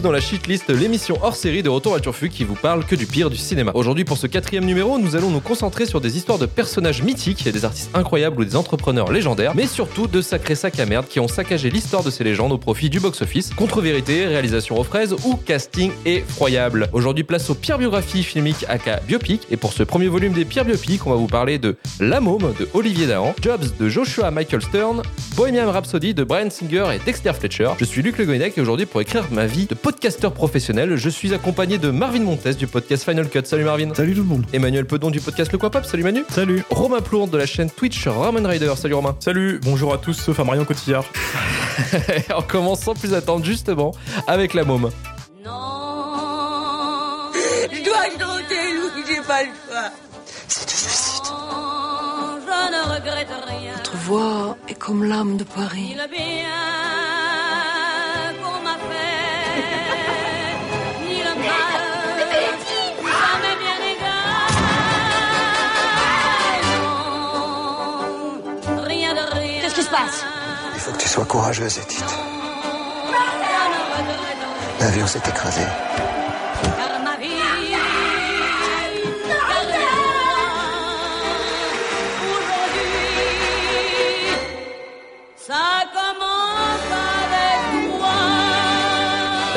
Dans la Shitlist, l'émission hors série de Retour à Turfu qui vous parle que du pire du cinéma. Aujourd'hui, pour ce quatrième numéro, nous allons nous concentrer sur des histoires de personnages mythiques, des artistes incroyables ou des entrepreneurs légendaires, mais surtout de sacrés sacs à merde qui ont saccagé l'histoire de ces légendes au profit du box-office, contre-vérité, réalisation aux fraises ou casting effroyable. Aujourd'hui, place aux pires biographies filmiques aka biopic, et pour ce premier volume des pires biopics, on va vous parler de La Môme de Olivier Dahan, Jobs de Joshua Michael Stern, Bohemian Rhapsody de Brian Singer et Dexter Fletcher. Je suis Luc Le Goynac et aujourd'hui, pour écrire ma vie de podcasteur professionnel, je suis accompagné de Marvin Montes du podcast Final Cut. Salut Marvin. Salut tout le monde. Emmanuel Pedon du podcast Le Quoi Pop. Salut Manu. Salut. Romain Plourde de la chaîne Twitch Ramen Rider. Salut Romain. Salut, bonjour à tous sauf à Marion Cotillard. on commence sans plus attendre justement avec La Môme. Non, je dois chanter, Louis, j'ai pas le choix. C'est du suicide. Non, je ne regrette rien. Votre voix est comme l'âme de Paris. Bien faut que tu sois courageuse, Edith. L'avion s'est écrasé.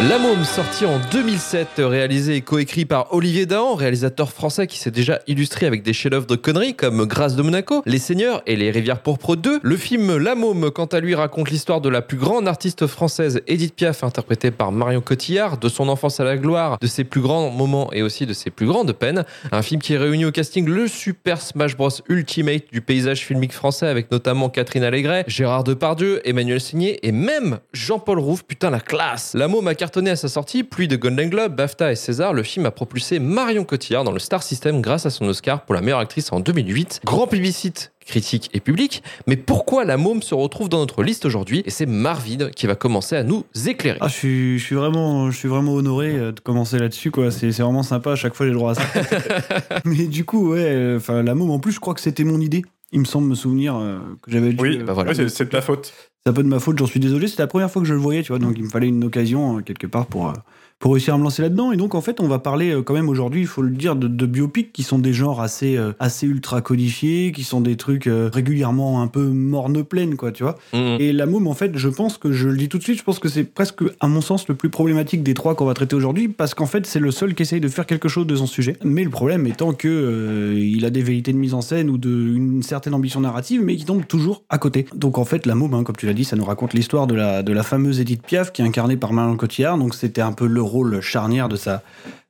La Môme, sorti en 2007, réalisé et coécrit par Olivier Dahan, réalisateur français qui s'est déjà illustré avec des chefs-d'œuvre de conneries comme Grâce de Monaco, Les Seigneurs et Les Rivières Pourpres 2. Le film La Môme, quant à lui, raconte l'histoire de la plus grande artiste française, Edith Piaf, interprétée par Marion Cotillard, de son enfance à la gloire, de ses plus grands moments et aussi de ses plus grandes peines. Un film qui réunit au casting le super Smash Bros Ultimate du paysage filmique français avec notamment Catherine Allégret, Gérard Depardieu, Emmanuel Signé et même Jean-Paul Rouve. Putain, la classe La Môme cartonné à sa sortie, pluie de Golden Globe, BAFTA et César. Le film a propulsé Marion Cotillard dans le Star System grâce à son Oscar pour la meilleure actrice en 2008. Grand plébiscite critique et public, mais pourquoi la môme se retrouve dans notre liste aujourd'hui Et c'est Marvin qui va commencer à nous éclairer. Ah, je suis, je suis vraiment, je suis vraiment honoré euh, de commencer là-dessus, quoi. C'est, c'est vraiment sympa. À chaque fois, j'ai le droit à ça. Mais du coup, ouais, euh, enfin, la môme, en plus, je crois que c'était mon idée. Il me semble me souvenir euh, que j'avais dû. Oui, euh, bah voilà. ouais, c'est, c'est de ta faute. C'est un peu de ma faute, j'en suis désolé. C'était la première fois que je le voyais, tu vois. Donc, il me fallait une occasion, euh, quelque part, pour, euh, pour réussir à me lancer là-dedans. Et donc, en fait, on va parler euh, quand même aujourd'hui, il faut le dire, de, de biopics qui sont des genres assez, euh, assez ultra codifiés, qui sont des trucs euh, régulièrement un peu morne-pleine, quoi, tu vois. Mhm. Et la môme, en fait, je pense que, je le dis tout de suite, je pense que c'est presque, à mon sens, le plus problématique des trois qu'on va traiter aujourd'hui, parce qu'en fait, c'est le seul qui essaye de faire quelque chose de son sujet. Mais le problème étant que euh, il a des vérités de mise en scène ou de, une certaine ambition narrative, mais qui tombe toujours à côté. Donc, en fait, la môme, hein, comme tu l'as dit, ça nous raconte l'histoire de la, de la fameuse Edith Piaf, qui est incarnée par Marion Cotillard. Donc, c'était un peu le rôle charnière de sa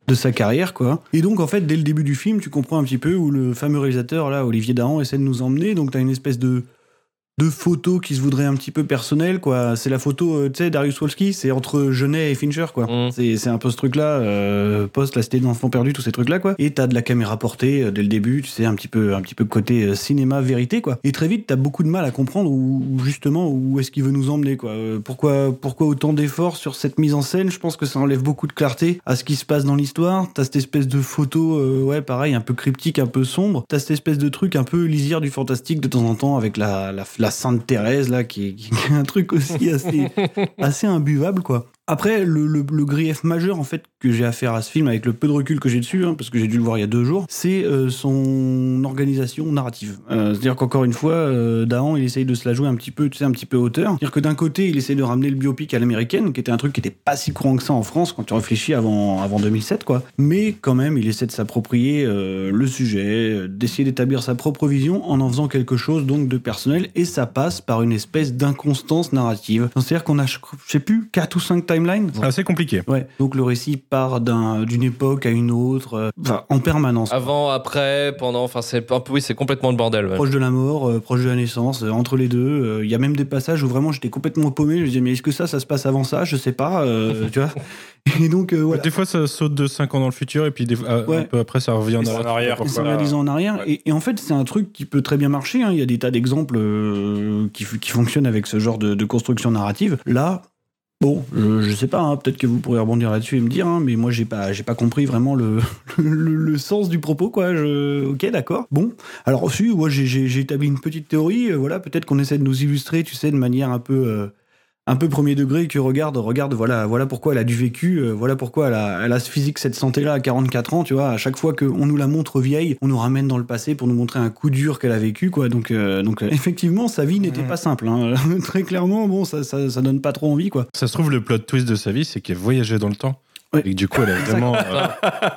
de sa carrière quoi. Et donc en fait dès le début du film, tu comprends un petit peu où le fameux réalisateur là Olivier Dahan essaie de nous emmener. Donc tu as une espèce de de photos qui se voudraient un petit peu personnelles quoi. C'est la photo euh, tu sais Darius Wolski, c'est entre Genet et Fincher quoi. Mm. C'est un peu ce truc là euh, post la cité de l'enfant perdu tous ces trucs là quoi. Et t'as de la caméra portée euh, dès le début, tu sais un petit peu un petit peu côté euh, cinéma vérité quoi. Et très vite t'as beaucoup de mal à comprendre où, justement où est-ce qu'il veut nous emmener quoi. Pourquoi pourquoi autant d'efforts sur cette mise en scène? Je pense que ça enlève beaucoup de clarté à ce qui se passe dans l'histoire. T'as cette espèce de photo euh, ouais pareil un peu cryptique, un peu sombre. T'as cette espèce de truc un peu lisière du fantastique de temps en temps avec la la, la Sainte Thérèse là qui est, qui est un truc aussi assez assez imbuvable quoi. Après, le, le, le grief majeur en fait que j'ai à faire à ce film, avec le peu de recul que j'ai dessus, hein, parce que j'ai dû le voir il y a deux jours, c'est euh, son organisation narrative. Euh, C'est-à-dire qu'encore une fois, euh, Dahan, il essaye de se la jouer un petit peu, tu sais, un petit peu hauteur. C'est-à-dire que d'un côté, il essaie de ramener le biopic à l'américaine, qui était un truc qui était pas si courant que ça en France quand tu réfléchis avant, avant 2007, quoi. Mais quand même, il essaie de s'approprier euh, le sujet, d'essayer d'établir sa propre vision en en faisant quelque chose donc de personnel, et ça passe par une espèce d'inconstance narrative. C'est-à-dire qu'on a, je sais plus, 4 ou 5 timelines. C'est assez compliqué. Ouais. Donc le récit part d'une époque à une autre, euh, enfin, en permanence. Avant, après, pendant, enfin c'est un peu, oui, c'est complètement le bordel. ouais. Proche de la mort, euh, proche de la naissance, euh, entre les deux. euh, Il y a même des passages où vraiment j'étais complètement paumé. Je me disais, mais est-ce que ça, ça se passe avant ça? Je sais pas, euh, tu vois. Et donc, euh, voilà. Des fois, ça saute de 5 ans dans le futur et puis des, Ouais. un peu après, ça revient en arrière, ça ans en arrière. Ouais. Et, et en fait, c'est un truc qui peut très bien marcher. hein. Il y a des tas d'exemples euh, qui, fonctionnent avec ce genre de, de construction narrative. Là, bon, je, sais pas. hein, Peut-être que vous pourrez rebondir là-dessus et me dire. hein, mais moi, j'ai pas, pas compris vraiment le, sens du propos, quoi. Ok, d'accord. Bon, alors aussi, moi, j'ai, établi une petite théorie. euh, voilà, peut-être qu'on essaie de nous illustrer, tu sais, de manière un peu. Un peu premier degré que regarde, regarde, voilà, voilà pourquoi elle a du vécu, euh, voilà pourquoi elle a, elle a ce physique, cette santé-là à 44 ans, tu vois. À chaque fois qu'on nous la montre vieille, on nous ramène dans le passé pour nous montrer un coup dur qu'elle a vécu, quoi. Donc, euh, donc euh, effectivement, sa vie n'était pas simple. hein. Très clairement, bon, ça, ça, ça donne pas trop envie, quoi. Ça se trouve, le plot twist de sa vie, c'est qu'elle voyageait dans le temps. Ouais. Et que du coup, elle est vraiment. euh,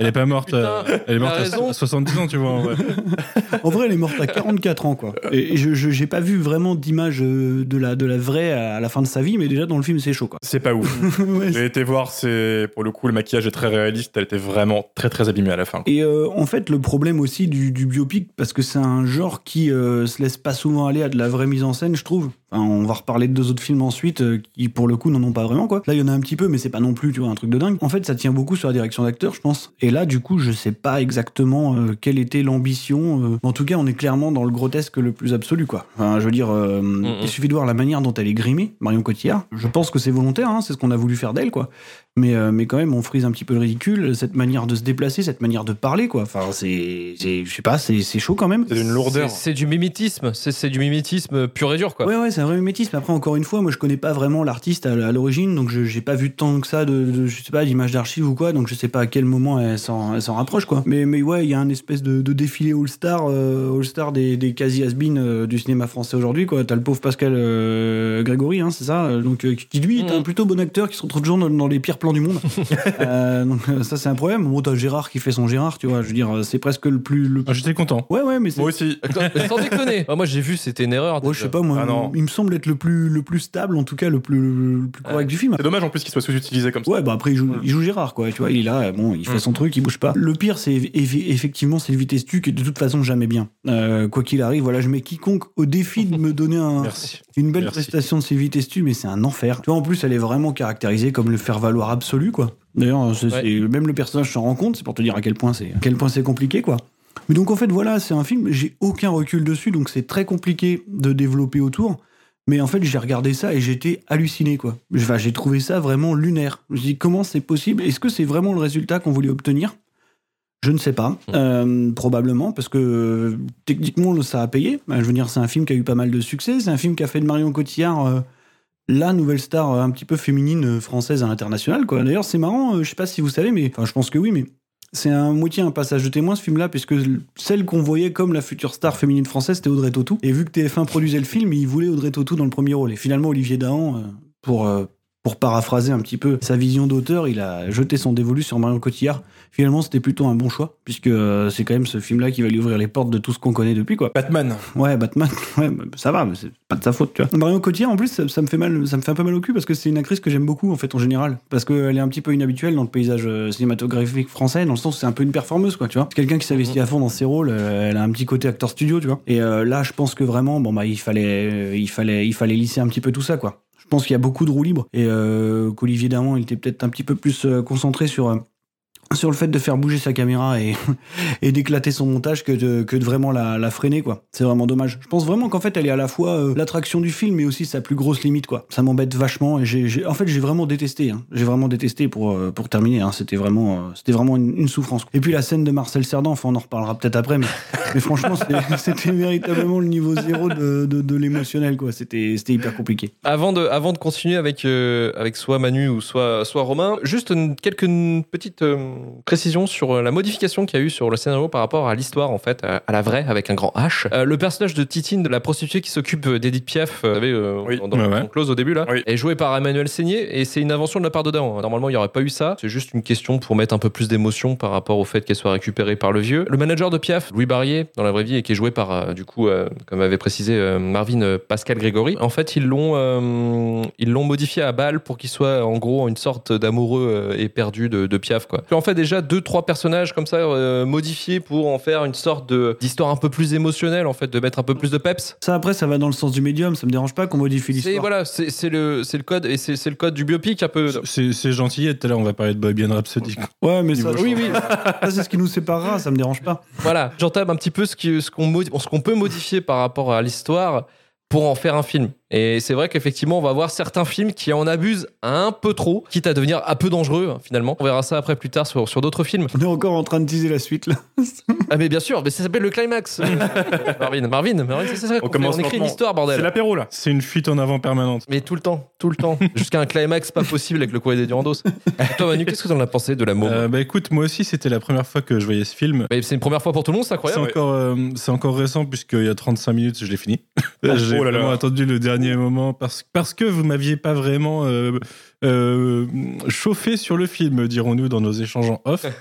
elle est pas morte. Putain, euh, elle est morte à raison. 70 ans, tu vois. en vrai. En vrai, elle est morte à 44 ans, quoi. Et, et je, j'ai pas vu vraiment d'image euh, de la, de la vraie à la fin de sa vie, mais déjà dans le film, c'est chaud, quoi. C'est pas ouf. Ouais, J'ai été voir, c'est pour le coup, le maquillage est très réaliste. Elle était vraiment très très abîmée à la fin. Et euh, en fait, le problème aussi du, du biopic, parce que c'est un genre qui euh, se laisse pas souvent aller à de la vraie mise en scène, je trouve. Enfin, on va reparler de deux autres films ensuite euh, qui, pour le coup, n'en ont pas vraiment, quoi. Là, il y en a un petit peu, mais c'est pas non plus, tu vois, un truc de dingue. En fait, ça tient beaucoup sur la direction d'acteur, je pense. Et là, du coup, je sais pas exactement euh, quelle était l'ambition. euh. En tout cas, on est clairement dans le grotesque le plus absolu, quoi. Enfin, je veux dire, euh, il suffit de voir la manière dont elle est grimée, Marion Cotillard. Je pense que c'est volontaire, hein, c'est ce qu'on a voulu faire d'elle, quoi. Mais, euh, mais quand même, on frise un petit peu le ridicule, cette manière de se déplacer, cette manière de parler, quoi. Enfin, c'est, c'est- je sais pas, c'est, c'est chaud quand même. C'est d'une lourdeur. C'est c'est du mimétisme, c'est c'est du mimétisme pur et dur, quoi. Ouais, ouais, c'est un vrai mimétisme. Après, encore une fois, moi, je connais pas vraiment l'artiste à, à l'origine, donc je j'ai pas vu tant que ça de, de- je sais pas, d'images d'archives ou quoi, donc je sais pas à quel moment elle s'en, elle s'en rapproche, quoi. Mais, mais ouais, il y a un espèce de, de défilé all-star, euh, all-star des, des quasi has du cinéma français aujourd'hui, quoi. T'as le pauvre Pascal euh, Grégory, hein, c'est ça, euh, donc euh, qui lui est un Mhm. plutôt bon acteur qui se retrouve toujours dans, dans les pires plans du monde. Euh, donc euh, ça, c'est un problème. Bon, t'as Gérard qui fait son Gérard, tu vois. Je veux dire, euh, c'est presque le plus. le- Ah, J'étais content. Ouais, ouais, mais c'est. Moi aussi. Sans déconner. Ah, moi, j'ai vu, c'était une erreur. Ouais, je sais pas, moi, Ah non. il me semble être le plus, le plus stable, en tout cas, le plus, le plus correct du film. C'est dommage en plus qu'il soit sous-utilisé comme ça. Ouais, bah après, il joue, il joue Gérard, quoi. Tu vois, il est là, bon, il fait Mm. son truc, il bouge pas. Le pire, c'est eff- effectivement, c'est le vitesse tu qui est de toute façon jamais bien. Euh, quoi qu'il arrive, voilà, je mets quiconque au défi de me donner un, Merci. une belle Merci. prestation de Sylvie Testu, mais c'est un enfer. Tu vois, en plus, elle est vraiment caractérisée comme le faire-valoir absolu, quoi. D'ailleurs, Ouais. même le personnage s'en rend compte, c'est pour te dire à quel point c'est quel point c'est compliqué, quoi. Mais donc, en fait, voilà, c'est un film, j'ai aucun recul dessus, donc c'est très compliqué de développer autour. Mais en fait, j'ai regardé ça et j'étais halluciné, quoi. Enfin, j'ai trouvé ça vraiment lunaire. Je me dis, comment c'est possible? Est-ce que c'est vraiment le résultat qu'on voulait obtenir? Je ne sais pas, Euh, probablement, parce que euh, techniquement, ça a payé. Je veux dire, c'est un film qui a eu pas mal de succès. C'est un film qui a fait de Marion Cotillard euh, la nouvelle star euh, un petit peu féminine euh, française à l'international. D'ailleurs, c'est marrant, euh, je sais pas si vous savez, mais enfin, je pense que oui, mais c'est un moitié un passage de témoin ce film-là, puisque celle qu'on voyait comme la future star féminine française, c'était Audrey Tautou. Et vu que TF1 produisait le film, il voulait Audrey Tautou dans le premier rôle. Et finalement, Olivier Dahan, pour pour paraphraser un petit peu sa vision d'auteur, il a jeté son dévolu sur Marion Cotillard. Finalement, c'était plutôt un bon choix, puisque euh, c'est quand même ce film-là qui va lui ouvrir les portes de tout ce qu'on connaît depuis, quoi. Batman. Ouais, Batman, ouais, ça va, mais c'est pas de sa faute, tu vois. Marion Cotillard, en plus, ça, ça me fait mal, ça me fait un peu mal au cul parce que c'est une actrice que j'aime beaucoup, en fait, en général. Parce qu'elle est un petit peu inhabituelle dans le paysage euh, cinématographique français, dans le sens où c'est un peu une performeuse, quoi, tu vois. C'est quelqu'un qui s'investit à fond dans ses rôles, euh, elle a un petit côté acteur studio, tu vois. Et euh, là, je pense que vraiment, bon, bah, il fallait, il fallait, il fallait lisser un petit peu tout ça, quoi. Je pense qu'il y a beaucoup de roues libres et euh, qu'Olivier Dahan, il était peut-être un petit peu plus euh, concentré sur. Sur le fait de faire bouger sa caméra et, d'éclater son montage que de, vraiment la, freiner quoi. C'est vraiment dommage. Je pense vraiment qu'en fait elle est à la fois euh, l'attraction du film mais aussi sa plus grosse limite quoi. Ça m'embête vachement en fait j'ai vraiment détesté. hein. J'ai vraiment détesté pour euh, terminer. hein. C'était vraiment euh, c'était vraiment une, souffrance. Et puis la scène de Marcel Cerdan, enfin on en reparlera peut-être après mais, franchement c'était, véritablement le niveau zéro de, l'émotionnel quoi. C'était c'était hyper compliqué. Avant de, avant de continuer avec, avec soit Manu ou soit, soit Romain, juste quelques petites euh, précisions sur euh, la modification qu'il y a eu sur le scénario par rapport à l'histoire, en fait, à, à la vraie, avec un grand H. Euh, le personnage de Titine, de la prostituée qui s'occupe euh, d'Edith Piaf, euh, vous savez, euh, Oui. dans, dans Ouais, close au début, là, Oui. est joué par Emmanuel Seigné, et c'est une invention de la part de Dahan. Normalement, il n'y aurait pas eu ça. C'est juste une question pour mettre un peu plus d'émotion par rapport au fait qu'elle soit récupérée par le vieux. Le manager de Piaf, Louis Barrier, dans la vraie vie, et qui est joué par, euh, du coup, euh, comme avait précisé euh, Marvin euh, Pascal Grégory, en fait, ils l'ont euh, ils l'ont modifié à balle pour qu'il soit en gros une sorte d'amoureux euh, éperdu de, de Piaf. Quoi. Puis en fait, déjà deux, trois personnages comme ça euh, modifiés pour en faire une sorte de- d'histoire un peu plus émotionnelle, en fait, de mettre un peu plus de peps. Ça après ça va dans le sens du médium. Ça me dérange pas qu'on modifie C'est l'histoire. voilà, c'est c'est le, c'est le code et c'est c'est le code du biopic un peu. C'est c'est gentil. Tout à l'heure, on va parler de Bohemian Rhapsody. Ouais mais ça, oui oui. ça c'est ce qui nous séparera. Ça me dérange pas. Voilà, j'entame un petit peu ce qui- ce qu'on modi- ce qu'on peut modifier par rapport à l'histoire pour en faire un film. Et c'est vrai qu'effectivement, on va voir certains films qui en abusent un peu trop, quitte à devenir un peu dangereux, hein, finalement. On verra ça après plus tard sur, sur d'autres films. On est encore en train de teaser la suite là. Ah, mais bien sûr, mais ça s'appelle le climax. Marvin, Marvin, Marvin, c'est ça. On commence on écrit une histoire, C'est bordel. l'apéro là. C'est une fuite en avant permanente. Mais tout le temps, tout le temps. Jusqu'à un climax pas possible avec le courrier des Durandos. Toi, Manu, qu'est-ce que t'en as pensé de la môme Euh, bah écoute, moi aussi, c'était la première fois que je voyais ce film. C'est une première fois pour tout le monde, c'est C'est incroyable. encore, euh, c'est encore récent puisqu'il y a 35 minutes, je l'ai fini. Oh là attendu le dernier moment parce, parce que vous m'aviez pas vraiment euh, euh, chauffé sur le film, dirons-nous dans nos échanges en off.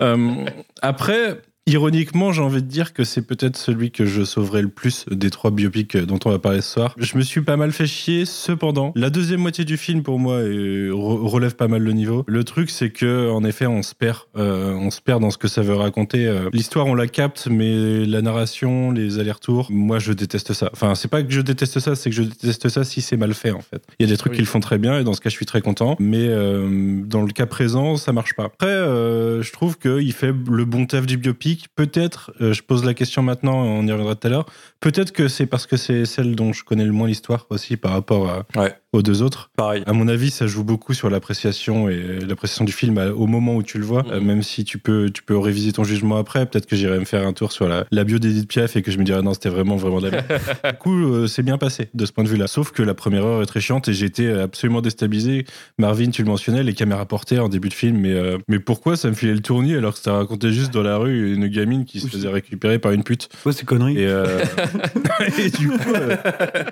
Euh, après, ironiquement, j'ai envie de dire que c'est peut-être celui que je sauverai le plus des trois biopics dont on va parler ce soir. Je me suis pas mal fait chier, cependant. La deuxième moitié du film, pour moi, relève pas mal le niveau. Le truc, c'est que, en effet, on se perd. euh, on se perd dans ce que ça veut raconter. Euh, L'histoire, on la capte, mais la narration, les allers-retours, moi, je déteste ça. Enfin, c'est pas que je déteste ça, c'est que je déteste ça si c'est mal fait, en fait. Il y a des trucs Oui. qui le font très bien, et dans ce cas, je suis très content. Mais euh, dans le cas présent, ça marche pas. Après, euh, je trouve qu'il fait le bon taf du biopic. Peut-être, euh, je pose la question maintenant, on y reviendra tout à l'heure. Peut-être que c'est parce que c'est celle dont je connais le moins l'histoire aussi par rapport à-. Aux deux autres. Pareil. À mon avis, ça joue beaucoup sur l'appréciation et l'appréciation du film à- au moment où tu le vois. Mhm. Euh, même si tu peux, tu peux réviser ton jugement après. Peut-être que j'irai me faire un tour sur la, la bio d'Edith Piaf et que je me dirais non, c'était vraiment, vraiment de la du coup, euh, c'est bien passé de ce point de vue-là. Sauf que la première heure est très chiante et j'ai été absolument déstabilisé. Marvin, tu le mentionnais, les caméras portées en début de film. Mais, euh, mais pourquoi ça me filait le tournis alors que ça racontait juste dans la rue une gamine qui se faisait récupérer par une pute? Ouais, c'est connerie. et, euh, et du coup, euh,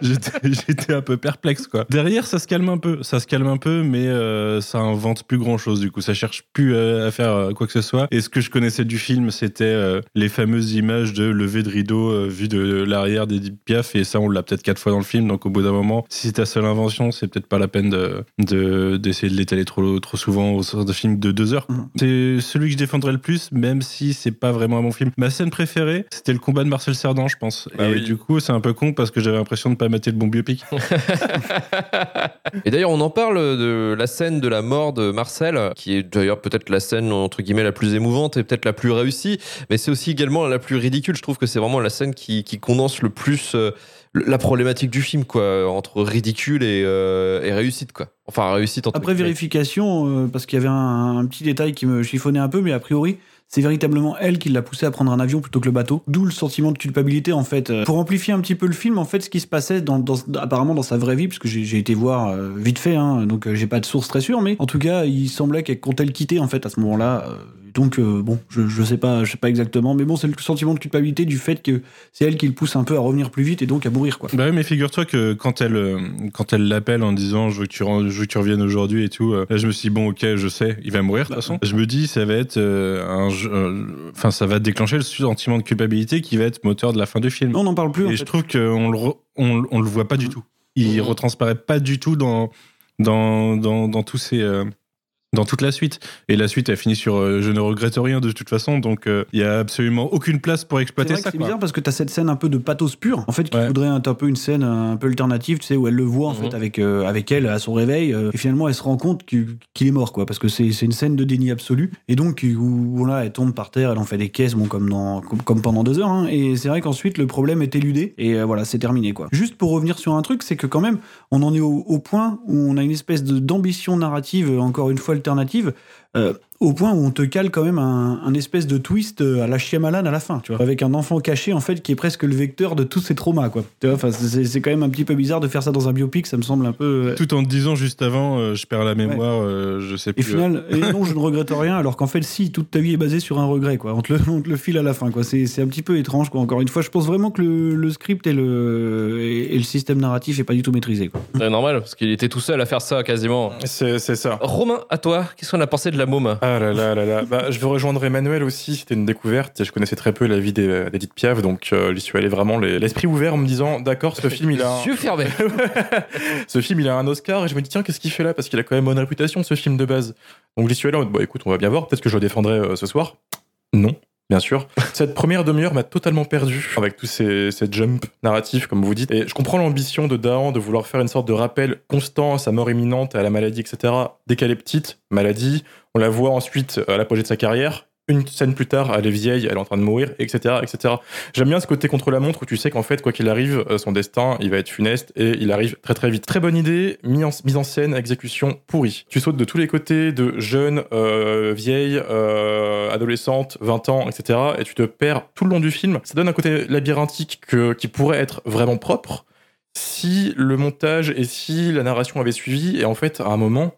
j'étais j'étais un peu perplexe, quoi. Derrière, ça se calme un peu, ça se calme un peu, mais euh, ça invente plus grand chose. Du coup, ça cherche plus euh, à faire euh, quoi que ce soit. Et ce que je connaissais du film, c'était euh, les fameuses images de lever de rideau euh, vu de l'arrière d'Edith Piaf. Et ça, on l'a peut-être quatre fois dans le film. Donc, au bout d'un moment, si c'est ta seule invention, c'est peut-être pas la peine de de- d'essayer de, l'étaler trop trop souvent au sens de film de deux heures. Mhm. C'est celui que je défendrais le plus, même si c'est pas vraiment un bon film. Ma scène préférée, c'était le combat de Marcel Cerdan, je pense. Bah et oui. du coup, c'est un peu con parce que j'avais l'impression de pas mater le bon biopic. Et d'ailleurs, on en parle de la scène de la mort de Marcel, qui est d'ailleurs peut-être la scène entre guillemets la plus émouvante et peut-être la plus réussie, mais c'est aussi également la plus ridicule. Je trouve que c'est vraiment la scène qui, qui condense le plus euh, la problématique du film, quoi, entre ridicule et, euh, et réussite, quoi. Enfin, réussite entre Après vérification, euh, parce qu'il y avait un, un petit détail qui me chiffonnait un peu, mais a priori, c'est véritablement elle qui l'a poussé à prendre un avion plutôt que le bateau. D'où le sentiment de culpabilité, en fait. Euh, Pour amplifier un petit peu le film, en fait, ce qui se passait dans, dans- apparemment dans sa vraie vie, parce que j'ai été voir euh, vite fait, hein, donc euh, j'ai pas de source très sûre, mais en tout cas, il semblait qu'elle comptait le quitter, en fait, à ce moment-là. euh, donc, euh, bon, je, je sais pas, je sais pas exactement, mais bon, c'est le sentiment de culpabilité du fait que c'est elle qui le pousse un peu à revenir plus vite et donc à mourir, quoi. Bah oui, mais figure-toi que quand elle, euh, quand elle l'appelle en disant je veux que tu, ren- je veux que tu reviennes aujourd'hui et tout, euh, là je me suis dit bon ok je sais, il va mourir de toute façon. Je me dis ça va être un, enfin ça va déclencher le sentiment de culpabilité qui va être moteur de la fin du film. Non, on n'en parle plus, en Et fait. je trouve qu'on le, re- on, on le voit pas du tout. Il Mhm. retransparaît pas du tout dans, dans, dans, dans tous ces. euh, dans toute la suite. Et la suite, elle finit sur euh, Je ne regrette rien de toute façon, donc euh, il y a absolument aucune place pour exploiter ça. c'est bizarre parce que t'as cette scène un peu de pathos pur, en fait, qui Ouais. voudrait être un peu une scène un peu alternative, tu sais, où elle le voit en Mhm. fait avec euh, avec elle à son réveil, euh, et finalement elle se rend compte qu'il est mort, quoi, parce que c'est une scène de déni absolu, et donc où, où là elle tombe par terre, elle en fait des caisses, bon comme dans comme, comme pendant deux heures, hein, et c'est vrai qu'ensuite le problème est éludé, et euh, voilà, c'est terminé, quoi. Juste pour revenir sur un truc, c'est que quand même on en est au, au point où on a une espèce d'ambition narrative, euh, encore une fois alternative. Euh, au point où on te cale quand même un, un espèce de twist euh, à la Shyamalan à la fin, tu vois, avec un enfant caché en fait qui est presque le vecteur de tous ces traumas, quoi. Tu vois, c'est c'est quand même un petit peu bizarre de faire ça dans un biopic, ça me semble un peu. euh, Tout en te disant juste avant, euh, je perds la mémoire, euh, je sais Et plus. final, et non, je ne regrette rien, alors qu'en fait, si, toute ta vie est basée sur un regret, quoi. On te le, on te le file à la fin, quoi. C'est c'est un petit peu étrange, quoi. Encore une fois, je pense vraiment que le, le script et le, et, et le système narratif est pas du tout maîtrisé, quoi. C'est normal, parce qu'il était tout seul à faire ça quasiment. C'est c'est ça. Romain, à toi, qu'est-ce qu'on a pensé de la môme Ah là là là là. Bah, je veux rejoindre Emmanuel aussi. C'était une découverte. et Je connaissais très peu la vie d'E- d'Edith Piaf, donc euh, j'y suis allé vraiment les- l'esprit ouvert en me disant d'accord, ce film il a un... Yeux fermés. ce film il a un Oscar et je me dis tiens qu'est-ce qu'il fait là? Parce qu'il a quand même bonne réputation ce film de base. Donc j'y suis allé en mode bah écoute on va bien voir peut-être que je le défendrai euh, ce soir. Non. Bien sûr. Cette première demi-heure m'a totalement perdu avec tous ces, ces jumps narratifs, comme vous dites. Et je comprends l'ambition de Dahan de vouloir faire une sorte de rappel constant à sa mort imminente, à la maladie, etc. Dès qu'elle est petite, maladie. On la voit ensuite à l'apogée de sa carrière, une scène plus tard, elle est vieille, elle est en train de mourir, etc., etc. J'aime bien ce côté contre la montre où tu sais qu'en fait, quoi qu'il arrive, euh, son destin, il va être funeste et il arrive très très vite. Très bonne idée, mise en, scène, exécution pourrie. Tu sautes de tous les côtés, de jeunes, euh, vieilles, euh, adolescentes, 20 ans, etc. Et tu te perds tout le long du film. Ça donne un côté labyrinthique que, qui pourrait être vraiment propre si le montage et si la narration avait suivi. Et en fait, à un moment,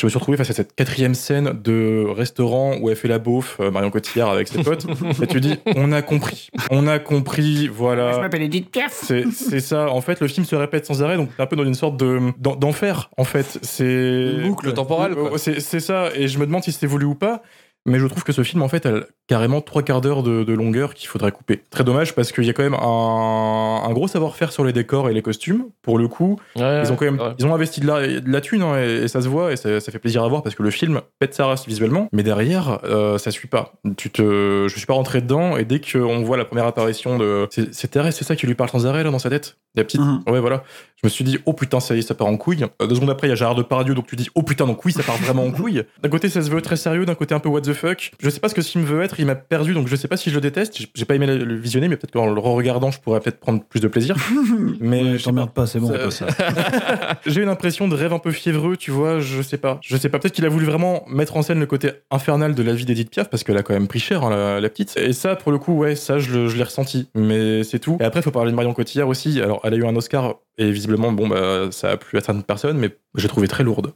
je me suis retrouvé face à cette quatrième scène de restaurant où elle fait la beauf, euh, Marion Cotillard avec ses potes. et tu dis, on a compris. On a compris, voilà. m'appelle Edith Piaf. C'est c'est ça. En fait, le film se répète sans arrêt, donc t'es un peu dans une sorte de d'en- d'enfer. En fait, c'est Boucle temporelle, quoi. Euh, C'est c'est ça. Et je me demande si c'était voulu ou pas. Mais je trouve que ce film, en fait, a carrément trois quarts d'heure de, de longueur qu'il faudrait couper. Très dommage parce qu'il y a quand même un, un gros savoir-faire sur les décors et les costumes. Pour le coup, Ouais, ils ont quand même ouais. ils ont investi de la, de la thune hein, et, et ça se voit et ça, ça fait plaisir à voir parce que le film pète sa race visuellement mais derrière euh, ça suit pas tu te je suis pas rentré dedans et dès qu'on voit la première apparition de c'est Thérèse c'est ça qui lui parle sans arrêt là dans sa tête? La petite? Mhm. ouais voilà je me suis dit oh putain ça y est ça part en couille Euh, deux secondes après il y a Gérard Depardieu donc tu dis oh putain donc oui ça part vraiment en couille d'un côté ça se veut très sérieux d'un côté un peu what the fuck je sais pas ce que ce film veut être il m'a perdu donc je sais pas si je le déteste J'ai- pas aimé le visionner mais peut-être qu'en le regardant je pourrais peut-être prendre plus de plaisir mais Ouais, je sais pas. t'emmerde pas, c'est bon. J'ai une impression de rêve un peu fiévreux, tu vois, je sais pas. Je sais pas, peut-être qu'il a voulu vraiment mettre en scène le côté infernal de la vie d'Edith Piaf, parce qu'elle a quand même pris cher, hein, la, la petite. Et ça, pour le coup, ouais, ça, je, l'ai ressenti. Mais c'est tout. Et après, faut parler de Marion Cotillard aussi. Alors, elle a eu un Oscar, et visiblement, bon, bah, ça a plu à certaines personnes, mais j'ai trouvé très lourde.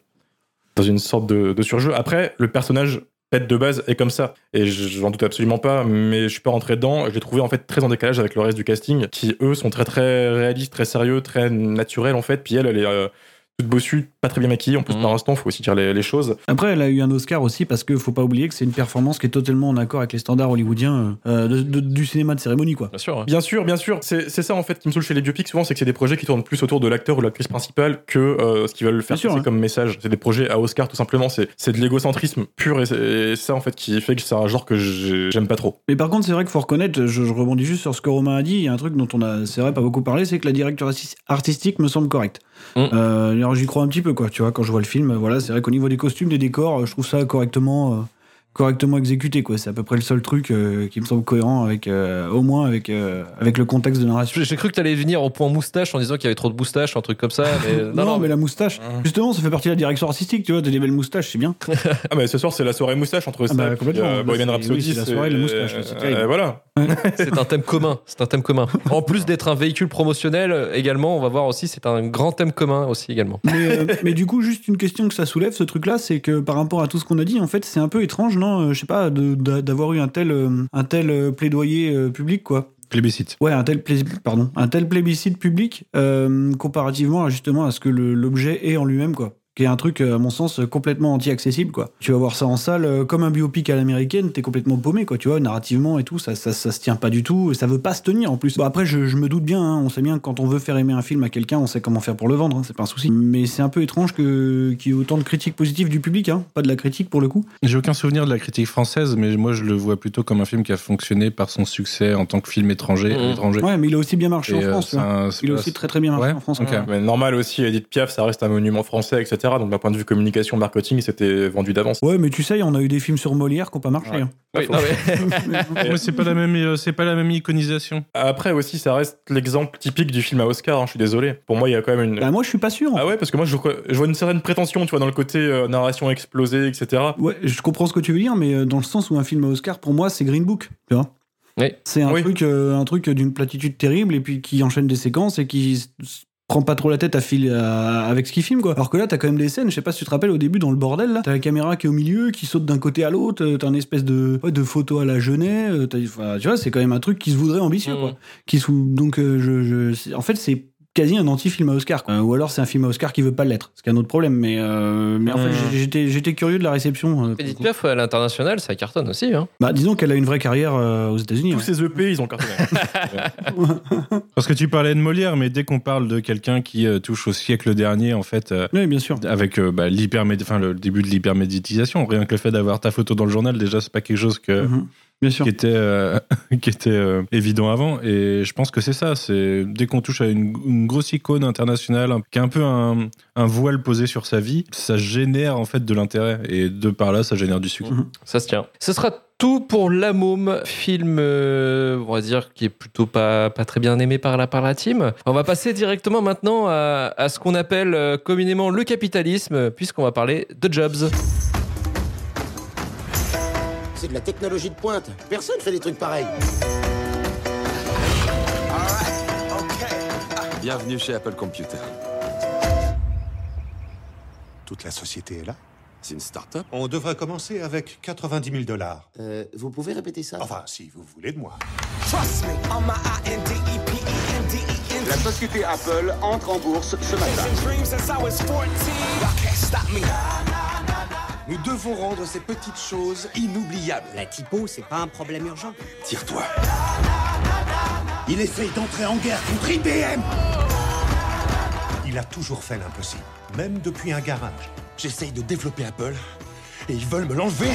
Dans une sorte de, de surjeu. Après, le personnage pète de base est comme ça. Et je- j'en doute absolument pas, mais je suis pas rentré dedans. Je l'ai trouvé en fait très en décalage avec le reste du casting, qui eux sont très très réalistes, très sérieux, très naturels en fait. Puis elle, elle est euh, toute bossue, pas très bien maquillée. En plus, Mhm. par instant, faut aussi dire les, les choses. Après, elle a eu un Oscar aussi parce que faut pas oublier que c'est une performance qui est totalement en accord avec les standards hollywoodiens euh, de- de- du cinéma de cérémonie, quoi. Bien sûr. hein. Bien sûr, bien sûr. C'est c'est ça en fait qui me saoule chez les biopics souvent, c'est que c'est des projets qui tournent plus autour de l'acteur ou de l'actrice principale que euh, ce qu'ils veulent faire sûr, passer ouais. comme message. C'est des projets à Oscar tout simplement. C'est c'est de l'égocentrisme pur et c'est et ça en fait qui fait que c'est un genre que j'ai- j'aime pas trop. Mais par contre, c'est vrai qu'il faut reconnaître, je, je rebondis juste sur ce que Romain a dit, il y a un truc dont on a, c'est vrai, pas beaucoup parlé, c'est que la direction artis- artistique me semble correcte. Mm. Euh, alors j'y crois un petit peu, quoi, tu vois, quand je vois le film, voilà, c'est vrai qu'au niveau des costumes, des décors, euh, je trouve ça correctement, euh, correctement exécuté, quoi. C'est à peu près le seul truc euh, qui me semble cohérent avec, euh, au moins avec, euh, avec le contexte de narration. J'ai cru que t'allais venir au point moustache en disant qu'il y avait trop de moustaches, un truc comme ça. Mais Non, mais la moustache, Mm. justement, ça fait partie de la direction artistique, tu vois, t'as des belles moustaches, c'est bien. Ah mais ce soir c'est la soirée moustache entre ça bah, et complètement. euh, Là, Bohemian c'est- Rhapsody. oui, c'est la soirée, le moustache, c'est euh, voilà. c'est un thème commun. C'est un thème commun. En plus d'être un véhicule promotionnel également, on va voir aussi, c'est un grand thème commun aussi également. Mais, euh, mais du coup, juste une question que ça soulève, ce truc-là, c'est que par rapport à tout ce qu'on a dit, en fait, c'est un peu étrange, euh, Je sais pas, d'avoir eu un tel, euh, un tel euh, plaidoyer public, quoi. Plébiscite. Ouais, un tel, pardon, un tel plébiscite public, euh, comparativement à, justement à ce que l'objet est en lui-même, quoi. Qui est un truc, euh, à mon sens, complètement anti-accessible, quoi. Tu vas voir ça en salle, euh, comme un biopic à l'américaine, t'es complètement paumé, quoi. Tu vois, narrativement et tout, ça, ça, ça se tient pas du tout, et ça veut pas se tenir en plus. Bon, après, je, je me doute bien, hein, on sait bien que quand on veut faire aimer un film à quelqu'un, on sait comment faire pour le vendre, hein, c'est pas un souci. Mais c'est un peu étrange que- qu'il y ait autant de critiques positives du public, hein, pas de la critique pour le coup. J'ai aucun souvenir de la critique française, mais moi je le vois plutôt comme un film qui a fonctionné par son succès en tant que film étranger. à Mhm. l'étranger. Ouais, mais il a aussi bien marché Et, en euh, France, un- Il a aussi très très bien marché Ouais, en France. ouais. Mais normal aussi, Edith Piaf, ça reste un monument français, etc. Donc d'un point de vue communication, marketing, c'était vendu d'avance. Ouais, mais tu sais, on a eu des films sur Molière qui n'ont pas marché. Ouais. hein. Oui, non, mais- Ouais, c'est pas la même, euh, c'est pas la même iconisation. Après aussi, ça reste l'exemple typique du film à Oscar. hein, je suis désolé. Pour moi, il y a quand même une. Bah, moi, je suis pas sûr. Ah ouais, parce que moi, je, vois- je vois une certaine prétention, tu vois, dans le côté euh, narration explosée, etc. Ouais, je comprends ce que tu veux dire, mais euh, dans le sens où un film à Oscar, pour moi, c'est Green Book. Tu vois Oui. C'est un Oui. truc, euh, un truc d'une platitude terrible et puis qui enchaîne des séquences et qui prend pas trop la tête à fil à- avec ce qu'il filme quoi. Alors que là t'as quand même des scènes, je sais pas si tu te rappelles au début dans le bordel là, t'as la caméra qui est au milieu, qui saute d'un côté à l'autre, euh, t'as une espèce de ouais, de photo à la Genet, euh, tu vois c'est quand même un truc qui se voudrait ambitieux Mhm. quoi. Qui se, donc euh, je, je- en fait c'est quasi un anti-film à Oscar quoi. Euh, ou alors c'est un film à Oscar qui veut pas l'être, c'est un autre problème mais euh, mais en fait j'ai- j'étais j'étais curieux de la réception. euh, Edith. Piaf à l'international, ça cartonne aussi. Hein. Bah disons qu'elle a une vraie carrière euh, aux États-Unis. Tous ouais. ces EP, ils ont cartonné. Parce que tu parlais de Molière, mais dès qu'on parle de quelqu'un qui euh, touche au siècle dernier, en fait, euh, Oui, bien sûr. avec euh, bah, le début de l'hypermédiatisation, rien que le fait d'avoir ta photo dans le journal, déjà, c'est pas quelque chose que. Mhm. Bien sûr. qui était, euh, qui était euh, évident avant. Et je pense que c'est ça. C'est dès qu'on touche à une, une grosse icône internationale, un- qui a un peu un, un voile posé sur sa vie, ça génère en fait de l'intérêt. Et de par là, ça génère du succès. Mhm. Ça se tient. Ce sera tout pour La Môme, film, euh, on va dire, qui est plutôt pas, pas très bien aimé par la, par la team. On va passer directement maintenant à, à ce qu'on appelle communément le capitalisme, puisqu'on va parler de Jobs. C'est de la technologie de pointe. Personne fait des trucs pareils. Bienvenue chez Apple Computer. Toute la société est là. C'est une start-up On devrait commencer avec 90 000 dollars. Euh, vous pouvez répéter ça? Enfin, si vous voulez de moi. La société Apple entre en bourse ce matin. Nous devons rendre ces petites choses inoubliables. La typo, c'est pas un problème urgent. Tire-toi. Il essaye d'entrer en guerre contre IBM Il a toujours fait l'impossible, même depuis un garage. J'essaye de développer Apple et ils veulent me l'enlever.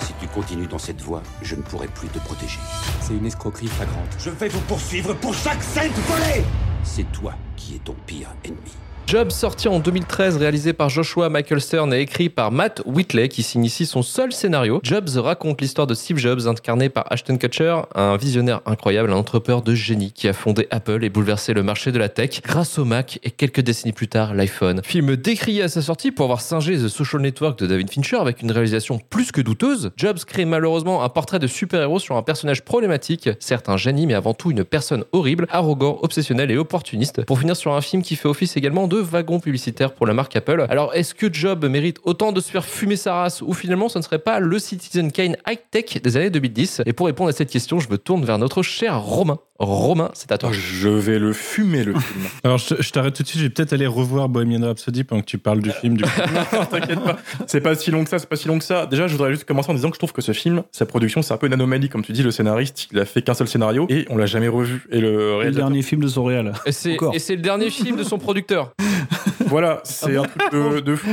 Si tu continues dans cette voie, je ne pourrai plus te protéger. C'est une escroquerie flagrante. Je vais vous poursuivre pour chaque cent volé C'est toi qui es ton pire ennemi. Jobs, sorti en 2013, réalisé par Joshua Michael Stern et écrit par Matt Whitley, qui signe ici son seul scénario. Jobs raconte l'histoire de Steve Jobs, incarné par Ashton Kutcher, un visionnaire incroyable, un entrepreneur de génie qui a fondé Apple et bouleversé le marché de la tech grâce au Mac et quelques décennies plus tard l'iPhone. Film décrié à sa sortie pour avoir singé The Social Network de David Fincher avec une réalisation plus que douteuse. Jobs crée malheureusement un portrait de super-héros sur un personnage problématique, certes un génie mais avant tout une personne horrible, arrogant, obsessionnel et opportuniste, pour finir sur un film qui fait office également de wagon publicitaire pour la marque Apple. Alors est-ce que Job mérite autant de se faire fumer sa race ou finalement ce ne serait pas le Citizen Kane high-tech des années 2010 Et pour répondre à cette question, je me tourne vers notre cher Romain. Romain, c'est à toi. Je vais le fumer, le film. Alors, je, je t'arrête tout de suite. Je vais peut-être aller revoir Bohemian Rhapsody pendant que tu parles du film. Du coup. non, t'inquiète pas. C'est pas si long que ça, c'est pas si long que ça. Déjà, je voudrais juste commencer en disant que je trouve que ce film, sa production, c'est un peu une anomalie. Comme tu dis, le scénariste, il a fait qu'un seul scénario et on l'a jamais revu. Et le Le dernier film de son réal. Et c'est Encore. et c'est le dernier film de son producteur. Voilà, c'est un truc de, de fou.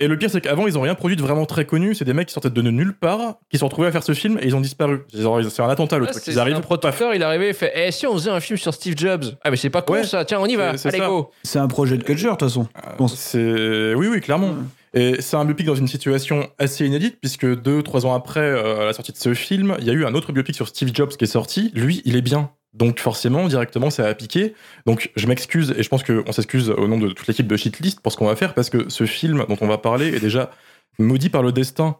Et le pire, c'est qu'avant, ils ont rien produit de vraiment très connu. C'est des mecs qui sortaient de nulle part, qui se sont retrouvés à faire ce film et ils ont disparu. C'est un attentat, le Ah, truc. Ils arrivent, un producteur, il est arrivé et fait Eh, si on faisait un film sur Steve Jobs Ah, mais c'est pas con Ouais. ça, tiens, on y va, C'est- c'est allez ça. go C'est un projet de culture, de toute façon. paf. Bon, C'est oui, oui, clairement. Et c'est un biopic dans une situation assez inédite, puisque deux, trois ans après euh, la sortie de ce film, il y a eu un autre biopic sur Steve Jobs qui est sorti. Lui, il est bien. Donc forcément, directement, ça a piqué. Donc je m'excuse, et je pense qu'on s'excuse au nom de toute l'équipe de Shitlist pour ce qu'on va faire, parce que ce film dont on va parler est déjà maudit par le destin.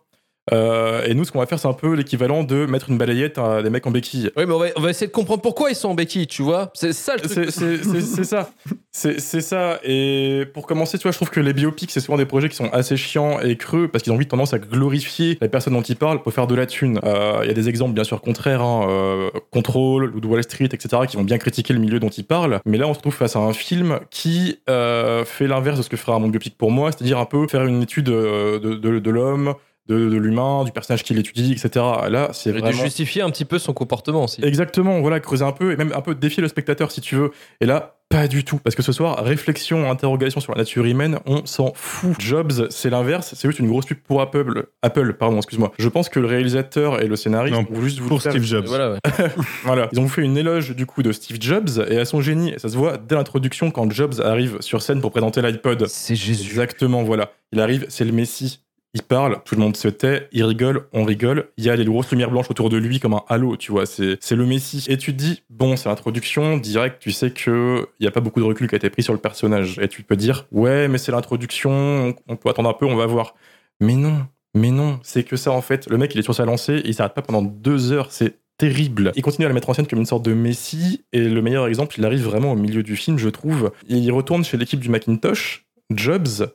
Euh, et nous, ce qu'on va faire, c'est un peu l'équivalent de mettre une balayette à des mecs en béquille. Oui, mais on va, on va essayer de comprendre pourquoi ils sont en béquille, tu vois C'est ça le truc. C'est ça. C'est ça. Et pour commencer, tu vois, je trouve que les biopics, c'est souvent des projets qui sont assez chiants et creux parce qu'ils ont vite tendance à glorifier la personne dont ils parlent pour faire de la thune. Euh, Il y a des exemples, bien sûr, contraires. Hein, euh, Control, Loup de Wall Street, etc., qui vont bien critiquer le milieu dont ils parlent. Mais là, on se trouve face à un film qui fait l'inverse de ce que fera un biopic pour moi, c'est-à-dire un peu faire une étude de, de, de l'homme, de, de l'humain, du personnage qu'il étudie, etc. Là, c'est Et de vraiment... justifier un petit peu son comportement aussi. Exactement, voilà, creuser un peu et même un peu défier le spectateur si tu veux. Et là, pas du tout. Parce que ce soir, réflexion, interrogation sur la nature humaine, on s'en fout. Jobs, c'est l'inverse, c'est juste une grosse pub pour Apple. Apple, pardon, excuse-moi. Je pense que le réalisateur et le scénariste Non, ont juste voulu Pour faire- Steve Jobs. Voilà, ouais. Voilà, ils ont fait une éloge du coup de Steve Jobs et à son génie. Et ça se voit dès l'introduction quand Jobs arrive sur scène pour présenter l'iPod. C'est Jésus. Exactement, voilà. Il arrive, c'est le Messie. Il parle, tout le monde se tait, il rigole, on rigole. Il y a les grosses lumières blanches autour de lui comme un halo, tu vois. C'est le Messie. Et tu te dis, bon, c'est l'introduction, direct, tu sais que il y a pas beaucoup de recul qui a été pris sur le personnage. Et tu peux dire, ouais, mais c'est l'introduction, on, peut attendre un peu, on va voir. Mais non, mais non, c'est que ça en fait. Le mec, il est sur sa lancée et il s'arrête pas pendant deux heures. C'est terrible. Il continue à le mettre en scène comme une sorte de messie. Et le meilleur exemple, il arrive vraiment au milieu du film, je trouve. Il retourne chez l'équipe du Macintosh, Jobs.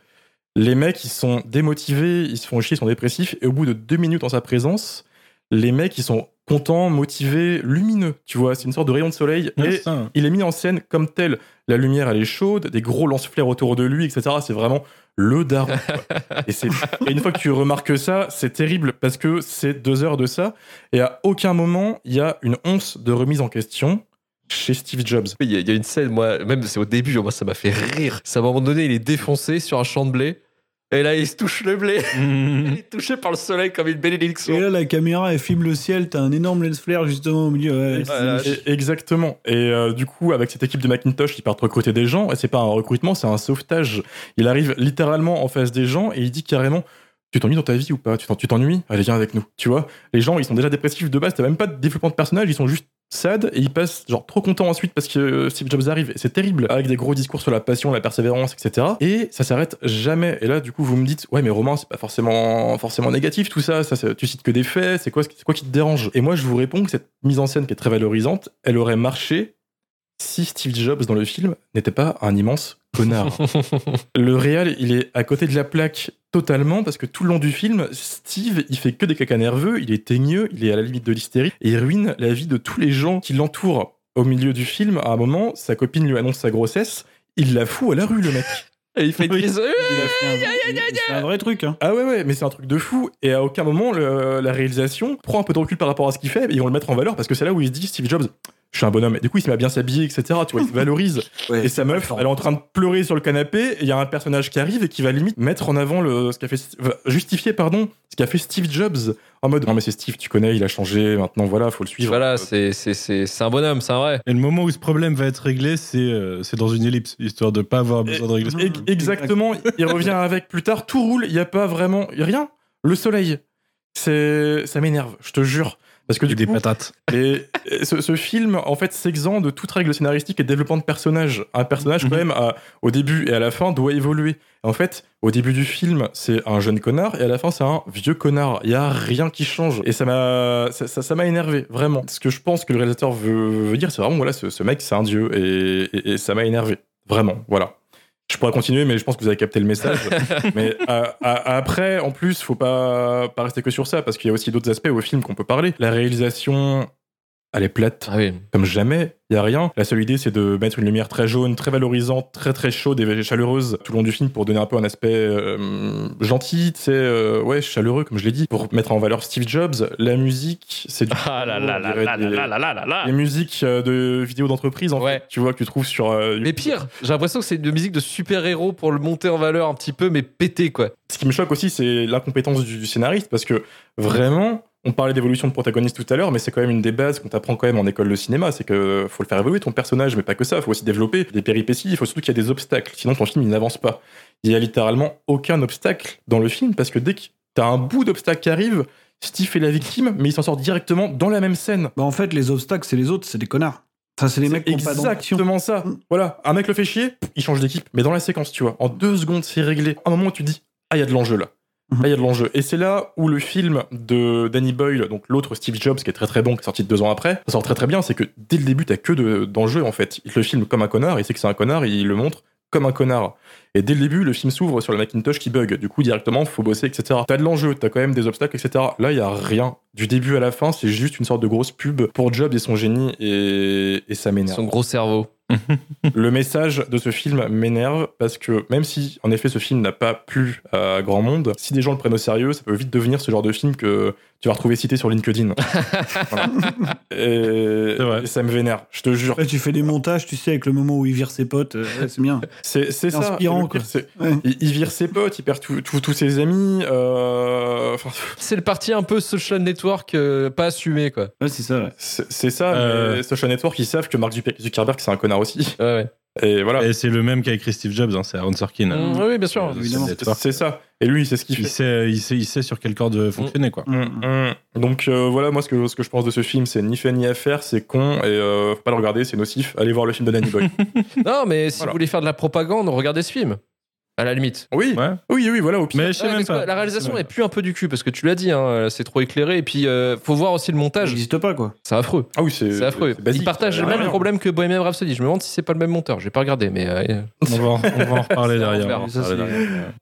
Les mecs, ils sont démotivés, ils se font chier, ils sont dépressifs. Et au bout de deux minutes en sa présence, les mecs, ils sont contents, motivés, lumineux. Tu vois, c'est une sorte de rayon de soleil. Et ça. il est mis en scène comme tel. La lumière, elle est chaude, des gros lance-flares autour de lui, etc. C'est vraiment le daron. et, une fois que tu remarques ça, c'est terrible parce que c'est deux heures de ça. Et à aucun moment, il y a une once de remise en question chez Steve Jobs. Il y, a, il y a une scène, moi, même c'est au début, moi ça m'a fait rire. C'est à un moment donné, il est défoncé sur un champ de blé. Et là, il se touche le blé. Mhm. Il est touché par le soleil comme une bénédiction. Et là, la caméra, elle filme le ciel, t'as un énorme lens flare justement au milieu. Ouais, Voilà. Exactement. Et euh, du coup, avec cette équipe de Macintosh, ils partent recruter des gens. Et c'est pas un recrutement, c'est un sauvetage. Il arrive littéralement en face des gens et il dit carrément Tu t'ennuies dans ta vie ou pas? Tu t'ennuies? Allez, viens avec nous. Tu vois? Les gens, ils sont déjà dépressifs de base. T'as même pas de développement de personnage. Ils sont juste sad et ils passent genre trop contents ensuite parce que euh, Steve Jobs arrive. Et C'est terrible. Avec des gros discours sur la passion, la persévérance, etc. Et ça s'arrête jamais. Et là, du coup, vous me dites Ouais, mais Romain, c'est pas forcément, forcément négatif tout ça. ça tu cites que des faits. C'est quoi, c'est quoi qui te dérange? Et moi, je vous réponds que cette mise en scène qui est très valorisante, elle aurait marché si Steve Jobs dans le film n'était pas un immense connard. le réal, il est à côté de la plaque totalement parce que tout le long du film, Steve, il fait que des cacas nerveux, il est teigneux, il est à la limite de l'hystérie et il ruine la vie de tous les gens qui l'entourent. Au milieu du film, à un moment, sa copine lui annonce sa grossesse, il la fout à la rue, le mec. Et il fait Oui. il- c'est un vrai truc. Hein. Ah ouais, ouais, mais c'est un truc de fou. Et à aucun moment, le- la réalisation prend un peu de recul par rapport à ce qu'il fait et ils vont le mettre en valeur parce que c'est là où il se dit Steve Jobs, je suis un bonhomme. Et du coup, il se met à bien s'habiller, etc. Tu vois, il se valorise. Ouais, et sa meuf, elle est en train de pleurer sur le canapé et il y a un personnage qui arrive et qui va limite mettre en avant le, ce qu'a fait, justifier, pardon, ce qu'a fait Steve Jobs en mode non mais c'est Steve, tu connais, il a changé, maintenant voilà, faut le suivre. Voilà, c'est c'est- c'est- c'est un bonhomme, c'est un vrai. Et le moment où ce problème va être réglé, c'est euh, c'est dans une ellipse, histoire de pas avoir besoin de régler ça. E- Exactement, il revient avec plus tard, tout roule, il n'y a pas vraiment y a rien. Le soleil, c'est ça m'énerve, je te jure. Parce que Et du des coup, patates. Et et ce, ce film, en fait, s'exent de toute règle scénaristique et de développement de personnage. Un personnage, quand même, à- au début et à la fin, doit évoluer. En fait, au début du film, c'est un jeune connard, et à la fin, c'est un vieux connard. Il y a rien qui change. Et ça m'a, ça, ça- énervé, vraiment. Ce que je pense que le réalisateur veut, veut dire, c'est vraiment, voilà, ce, ce mec, c'est un dieu, et, et- et ça m'a énervé. Vraiment, voilà. Je pourrais continuer, mais je pense que vous avez capté le message. mais euh, à- après, en plus, faut pas, pas rester que sur ça, parce qu'il y a aussi d'autres aspects au film qu'on peut parler. La réalisation, elle est plate Ah oui. comme jamais, il y a rien. La seule idée, c'est de mettre une lumière très jaune, très valorisante, très très chaude et chaleureuse tout le long du film pour donner un peu un aspect euh, gentil, tu sais, euh, ouais, chaleureux, comme je l'ai dit, pour mettre en valeur Steve Jobs. La musique, c'est du. Ah là là là là des- là là là là là. Les musiques euh, de vidéos d'entreprise, en Ouais. fait, tu vois, que tu trouves sur. euh, Mais pire, j'ai l'impression que c'est une musique de super-héros pour le monter en valeur un petit peu, mais pété quoi. Ce qui me choque aussi, c'est l'incompétence du scénariste, parce que vraiment, on parlait d'évolution de protagoniste tout à l'heure, mais c'est quand même une des bases qu'on t'apprend quand même en école de cinéma, c'est que faut le faire évoluer ton personnage, mais pas que ça, faut aussi développer des péripéties, il faut surtout qu'il y ait des obstacles, sinon ton film il n'avance pas. Il y a littéralement aucun obstacle dans le film, parce que dès que t'as un bout d'obstacle qui arrive, Steve est la victime, mais il s'en sort directement dans la même scène. Bah, en fait, les obstacles, c'est les autres, c'est des connards. C'est les mecs qui exactement ça. Voilà, un mec le fait chier, il change d'équipe, mais dans la séquence, tu vois, en deux secondes, c'est réglé. À un moment où tu dis, ah, il y a de l'enjeu là. Mhm. Là, il y a de l'enjeu. Et c'est là où le film de Danny Boyle, donc l'autre Steve Jobs, qui est très très bon, qui est sorti deux ans après, ça sort très très bien. C'est que dès le début, t'as que de- d'enjeux en fait. Il le filme comme un connard, il sait que c'est un connard, et il le montre comme un connard. Et dès le début, le film s'ouvre sur le Macintosh qui bug. Du coup, directement, faut bosser, etc. T'as de l'enjeu, t'as quand même des obstacles, etc. Là, il y a rien. Du début à la fin, c'est juste une sorte de grosse pub pour Jobs et son génie, et, et ça m'énerve. Son gros cerveau. Le message de ce film m'énerve parce que même si, en effet, ce film n'a pas plu à grand monde, si des gens le prennent au sérieux, ça peut vite devenir ce genre de film que tu vas retrouver cité sur LinkedIn. Voilà. Et, vrai. ça me vénère, je te jure. Tu fais des montages, tu sais, avec le moment où il vire ses potes, euh, c'est bien. C'est c'est ça. inspirant, Le pire, quoi. c'est- Ouais. Il, il vire ses potes, il perd tous ses amis. euh, enfin, C'est le parti un peu social network euh, pas assumé quoi. Ouais, c'est ça, ouais. c'est c'est ça. Euh. mais Social Network, ils savent que Mark Zuckerberg, c'est un connard aussi. Ouais, ouais. Et voilà. Et c'est le même qui a écrit Steve Jobs, hein, c'est Aaron Sorkin. Mm, oui, bien sûr. Euh, évidemment. c'est ça. Et lui, c'est ce qu'il Il fait. sait, il, sait, il sait sur quel corde fonctionner, quoi. Mm, mm. Mm. Donc euh, voilà, moi ce que, ce que je pense de ce film, c'est ni fait ni à faire, c'est con et euh, faut pas le regarder, c'est nocif. Allez voir le film de Danny Boy. Non, mais si Voilà. vous voulez faire de la propagande, regardez ce film. À la limite. oui, Ouais. oui, oui, voilà. Au pire. Mais je sais Ouais, même parce que pas. La réalisation est plus un peu du cul parce que tu l'as dit, hein, c'est trop éclairé. Et puis, euh, faut voir aussi le montage. n'existe pas, quoi. C'est affreux. Ah oui, c'est C'est affreux. Ils partagent le même rien. problème que Bohemian Rhapsody. Je me demande si c'est pas le même monteur. J'ai pas regardé, mais euh, On va, en- on va en reparler derrière.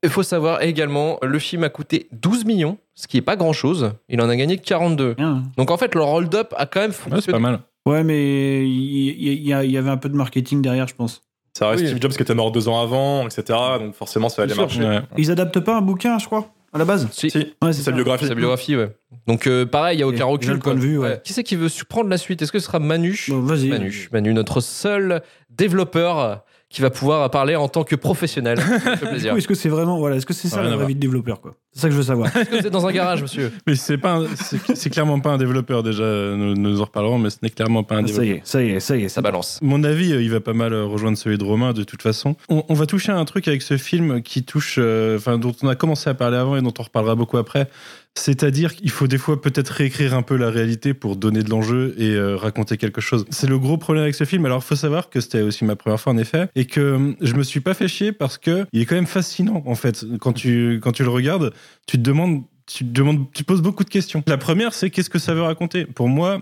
il faut savoir également, le film a coûté 12 millions, ce qui est pas grand chose. Il en a gagné que 42. Bien. Donc en fait, le hold-up a quand même Ouais, c'est pas mal. Ouais, mais il il- il y, il y avait un peu de marketing derrière, je pense. Ça reste Oui. Steve Jobs qui était mort deux ans avant, etc. Donc forcément, ça allait marcher. Ouais. Ils adaptent pas un bouquin, je crois, à la base Si. Si, Ouais, c'est sa ça. biographie. Sa biographie, ouais. Donc euh, pareil, il y a aucun recul. point de vue, ouais. Qui c'est qui veut prendre la suite? Est-ce que ce sera Manu? Bon, Vas-y. Manu, Manu, notre seul développeur qui va pouvoir parler en tant que professionnel. Ça me fait plaisir. est-ce que c'est vraiment, voilà, est-ce que c'est ça Rien la à vraie voir. vie de développeur, quoi? C'est ça que je veux savoir. Est-ce que vous êtes dans un garage, monsieur? Mais c'est pas, un- c'est c'est clairement pas un développeur déjà. Nous, nous en reparlerons, mais ce n'est clairement pas un ça développeur. y est, ça y est, ça y est, Ça balance. Mon avis, euh, il va pas mal euh, rejoindre celui de Romain de toute façon. On, on va toucher à un truc avec ce film qui touche, euh, enfin dont on a commencé à parler avant et dont on reparlera beaucoup après. C'est-à-dire qu'il faut des fois peut-être réécrire un peu la réalité pour donner de l'enjeu et euh, raconter quelque chose. C'est le gros problème avec ce film. Alors, il faut savoir que c'était aussi ma première fois en effet et que euh, je me suis pas fait chier parce que il est quand même fascinant en fait. Quand tu quand tu le regardes, tu te demandes tu demandes, tu poses beaucoup de questions. La première, c'est qu'est-ce que ça veut raconter? Pour moi,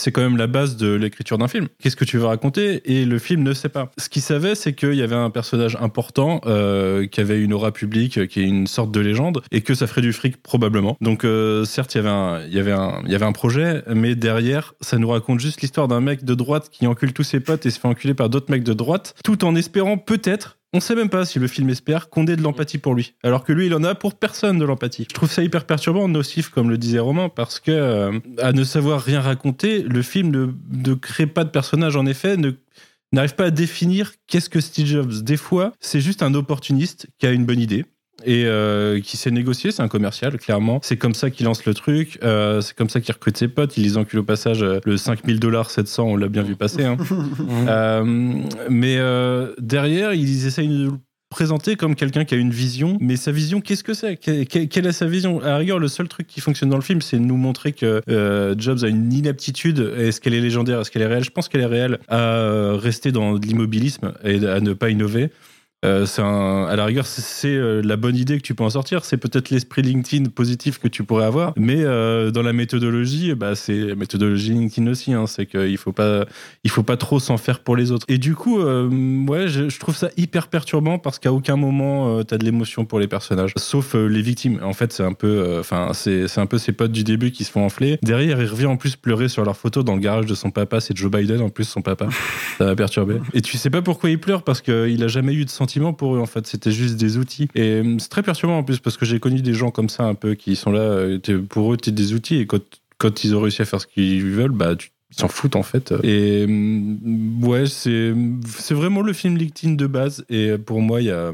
c'est quand même la base de l'écriture d'un film. Qu'est-ce que tu veux raconter? Et le film ne sait pas. Ce qu'il savait, c'est qu'il y avait un personnage important euh, qui avait une aura publique, qui est une sorte de légende, et que ça ferait du fric probablement. Donc euh, certes, il y avait un projet, mais derrière, ça nous raconte juste l'histoire d'un mec de droite qui encule tous ses potes et se fait enculer par d'autres mecs de droite, tout en espérant peut-être on sait même pas si le film espère qu'on ait de l'empathie pour lui, alors que lui, il en a pour personne de l'empathie. Je trouve ça hyper perturbant, nocif, comme le disait Romain, parce que euh, à ne savoir rien raconter, le film ne, crée pas de personnage, en effet, ne n'arrive pas à définir qu'est-ce que Steve Jobs. Des fois, c'est juste un opportuniste qui a une bonne idée et euh, qui sait négocier, c'est un commercial, clairement. C'est comme ça qu'il lance le truc, euh, c'est comme ça qu'il recrute ses potes, il les encule au passage euh, le 5000 dollars 700, on l'a bien vu passer. hein. Euh, mais euh, derrière, ils essayent de le présenter comme quelqu'un qui a une vision, mais sa vision, qu'est-ce que c'est? Que- que- Quelle est sa vision? À la rigueur, le seul truc qui fonctionne dans le film, c'est de nous montrer que euh, Jobs a une inaptitude. Est-ce qu'elle est légendaire? Est-ce qu'elle est réelle? Je pense qu'elle est réelle à rester dans de l'immobilisme et à ne pas innover. Euh, un- à la rigueur, c'est- euh, la bonne idée que tu peux en sortir. C'est peut-être l'esprit LinkedIn positif que tu pourrais avoir, mais euh, dans la méthodologie, bah, c'est la méthodologie LinkedIn aussi. hein, c'est qu'il faut pas, il faut pas trop s'en faire pour les autres. Et du coup, euh, ouais, je, je trouve ça hyper perturbant parce qu'à aucun moment euh, t'as de l'émotion pour les personnages, sauf euh, les victimes. En fait, c'est un peu, enfin, c'est c'est un peu ses potes du début qui se font enfler. Derrière, il revient en plus pleurer sur leur photo dans le garage de son papa. C'est Joe Biden en plus, son papa. Ça m'a perturbé. Et tu sais pas pourquoi il pleure? Parce qu'il a jamais eu de pour eux en fait. C'était juste des outils. Et euh, c'est très perturbant en plus parce que j'ai connu des gens comme ça un peu qui sont là. euh, Pour eux, t'es des outils et quand, quand ils ont réussi à faire ce qu'ils veulent, bah tu ils s'en foutent en fait. Et hum, ouais, c'est c'est vraiment le film LinkedIn de base. Et pour moi, il y a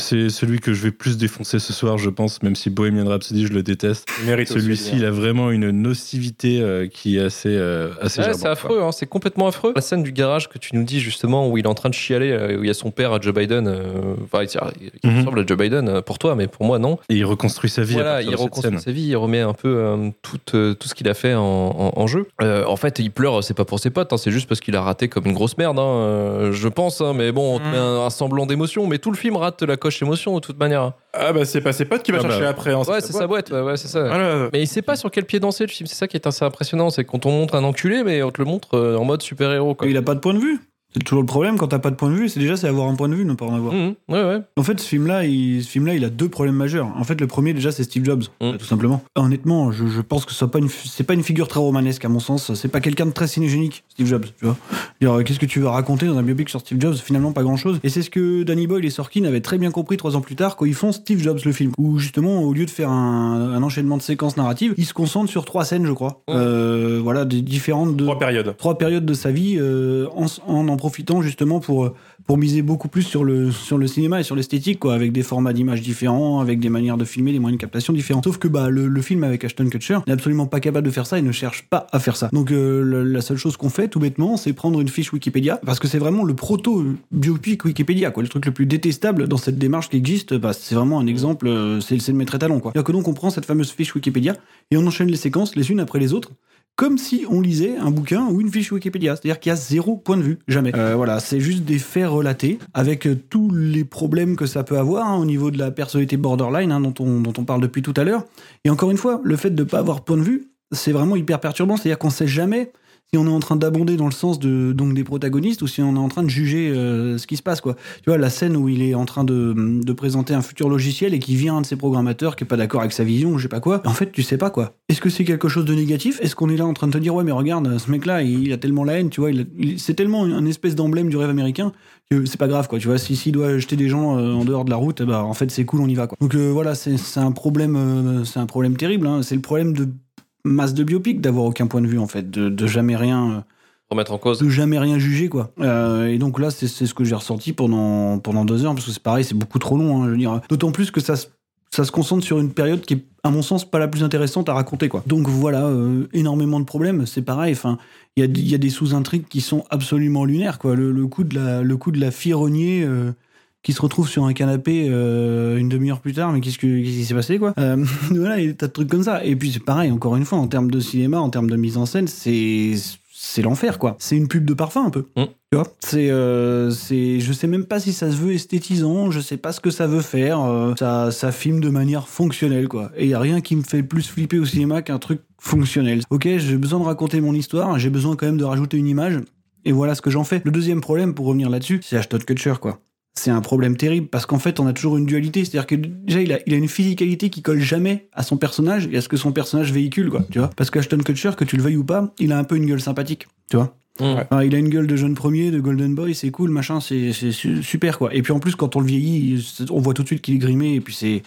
c'est celui que je vais plus défoncer ce soir, je pense, même si Bohemian Rhapsody, je le déteste. Celui-ci, il a vraiment une nocivité euh, qui est assez, euh, assez Ouais, c'est affreux, hein, c'est complètement affreux. La scène du garage que tu nous dis justement où il est en train de chialer, euh, où il y a son père à Joe Biden, euh, enfin, il, il Mhm. ressemble à Joe Biden pour toi, mais pour moi non. Et il reconstruit sa vie. Voilà, il de cette reconstruit scène. sa vie, il remet un peu euh, tout, euh, tout ce qu'il a fait en, en- en jeu. Euh, en fait, il pleure, c'est pas pour ses potes, hein, c'est juste parce qu'il a raté comme une grosse merde, hein, euh, je pense, hein, mais bon, on te Mm. met un, un semblant d'émotion, mais tout le film rate la coche émotion de toute manière. Ah bah c'est pas ses potes qui va Ah bah. chercher après. hein, Ouais, c'est sa boîte, ouais, ouais, c'est ça. Voilà. Mais il sait pas sur quel pied danser le film, c'est ça qui est assez impressionnant, c'est qu'on te montre un enculé, mais on te le montre euh, en mode super-héros. quoi. Il a pas de point de vue. C'est toujours le problème quand t'as pas de point de vue. C'est déjà c'est avoir un point de vue, ne pas en avoir. Mhm, ouais, ouais. En fait, ce film-là, il, ce film-là, il a deux problèmes majeurs. En fait, le premier déjà, c'est Steve Jobs, Mm. tout simplement. Honnêtement, je, je pense que c'est pas une, c'est pas une figure très romanesque à mon sens. C'est pas quelqu'un de très cinégénique, Steve Jobs. Tu vois. Euh, qu'est-ce que tu veux raconter dans un biopic sur Steve Jobs? Finalement, pas grand-chose. Et c'est ce que Danny Boyle et Sorkin avaient très bien compris trois ans plus tard quand ils font Steve Jobs le film, où justement, au lieu de faire un, un enchaînement de séquences narratives, ils se concentrent sur trois scènes, je crois. Euh, voilà, des différentes de Trois périodes. trois périodes de sa vie euh, en en profitant justement pour euh, pour miser beaucoup plus sur le sur le cinéma et sur l'esthétique quoi avec des formats d'images différents avec des manières de filmer des moyens de captation différents. Sauf que bah le, film avec Ashton Kutcher n'est absolument pas capable de faire ça et ne cherche pas à faire ça. Donc euh, la seule chose qu'on fait tout bêtement c'est prendre une fiche Wikipédia parce que c'est vraiment le proto biopic Wikipédia quoi. Le truc le plus détestable dans cette démarche qui existe bah, c'est vraiment un exemple euh, c'est c'est le maître étalon quoi. C'est-à-dire que donc on prend cette fameuse fiche Wikipédia et on enchaîne les séquences les unes après les autres comme si on lisait un bouquin ou une fiche Wikipédia. C'est-à-dire qu'il y a zéro point de vue, jamais. Euh, voilà, c'est juste des faits relatés avec euh, tous les problèmes que ça peut avoir hein, au niveau de la personnalité borderline hein, dont, on, dont on parle depuis tout à l'heure. Et encore une fois, le fait de ne pas avoir point de vue, c'est vraiment hyper perturbant. C'est-à-dire qu'on sait jamais si on est en train d'abonder dans le sens de, donc des protagonistes ou si on est en train de juger euh, ce qui se passe. Quoi. Tu vois, la scène où il est en train de, de présenter un futur logiciel et qui vient un de ses programmateurs qui est pas d'accord avec sa vision je sais pas quoi. En fait, tu sais pas quoi. Est-ce que c'est quelque chose de négatif? Est-ce qu'on est là en train de te dire ouais mais regarde ce mec-là il a tellement la haine, tu vois, il c'est tellement un espèce d'emblème du rêve américain que c'est pas grave quoi. Tu vois, si s'il doit jeter des gens euh, en dehors de la route, eh ben, en fait c'est cool, on y va quoi. Donc euh, voilà, c'est un problème, c'est un problème terrible. hein. C'est le problème de masse de biopic d'avoir aucun point de vue en fait, de, de jamais rien. euh, Remettre en cause. de jamais rien juger quoi. Euh, et donc là c'est c'est ce que j'ai ressenti pendant pendant deux heures parce que c'est pareil c'est beaucoup trop long. hein, je veux dire d'autant plus que ça se- ça se concentre sur une période qui est à mon sens pas la plus intéressante à raconter quoi. Donc voilà euh, énormément de problèmes. C'est pareil. Enfin il y a, il y a des sous-intrigues qui sont absolument lunaires quoi. Le, le coup de la le coup de la fille reniée, euh, qui se retrouve sur un canapé euh, une demi-heure plus tard, mais qu'est-ce, que, qu'est-ce qui s'est passé, quoi euh, Voilà, et tas de trucs comme ça. Et puis c'est pareil, encore une fois, en termes de cinéma, en termes de mise en scène, c'est c'est l'enfer, quoi. C'est une pub de parfum, un peu. Mm. Tu vois? C'est, euh, c'est, je sais même pas si ça se veut esthétisant, je sais pas ce que ça veut faire. euh, ça, ça filme de manière fonctionnelle, quoi. Et y a rien qui me fait plus flipper au cinéma qu'un truc fonctionnel. Ok, j'ai besoin de raconter mon histoire, j'ai besoin quand même de rajouter une image. Et voilà ce que j'en fais. Le deuxième problème, pour revenir là-dessus, c'est Ashton Kutcher, quoi. C'est un problème terrible parce qu'en fait, on a toujours une dualité. C'est-à-dire que déjà, il a, il a une physicalité qui colle jamais à son personnage et à ce que son personnage véhicule, quoi. Tu vois Parce qu'Ashton Kutcher, que tu le veuilles ou pas, il a un peu une gueule sympathique. Tu vois. Enfin, il a une gueule de jeune premier, de Golden Boy, c'est cool, machin, c'est c'est su- super, quoi. Et puis en plus, quand on le vieillit, on voit tout de suite qu'il est grimé et puis c'est.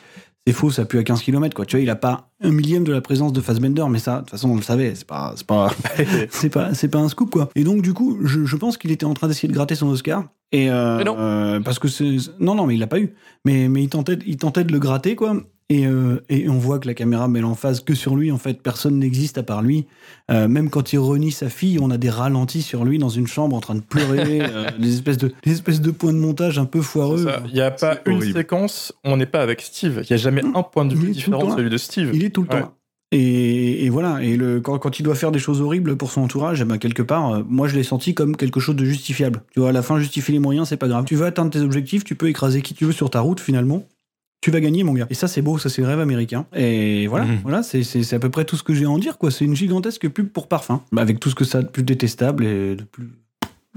C'est faux, ça pue à 15 km, quoi. Tu vois, il a pas un millième de la présence de Fassbender, mais ça, de toute façon, on le savait. C'est pas, c'est pas, c'est pas, c'est pas un scoop, quoi. Et donc, du coup, je, je pense qu'il était en train d'essayer de gratter son Oscar. Et euh, Mais non. euh, parce que c'est, non, non, mais il l'a pas eu. Mais, mais il tentait, il tentait de le gratter, quoi. Et, euh, et on voit que la caméra met l'emphase que sur lui. En fait, personne n'existe à part lui. Euh, même quand il renie sa fille, on a des ralentis sur lui dans une chambre en train de pleurer, euh, des espèces de, des espèces de points de montage un peu foireux. Il n'y a pas une horrible. séquence où on n'est pas avec Steve. Il n'y a jamais un point de vue différent de celui de Steve. Il est tout le temps là. Et, et voilà. Et le, quand, quand il doit faire des choses horribles pour son entourage, eh ben, quelque part, euh, moi je l'ai senti comme quelque chose de justifiable. Tu vois, à la fin, justifier les moyens, c'est pas grave. Tu veux atteindre tes objectifs, tu peux écraser qui tu veux sur ta route finalement. Tu vas gagner, mon gars. Et ça, c'est beau, ça, c'est le rêve américain. Et voilà, Mhm. voilà, c'est c'est- c'est à peu près tout ce que j'ai à en dire, quoi. C'est une gigantesque pub pour parfum, Bah, avec tout ce que ça a de plus détestable et de plus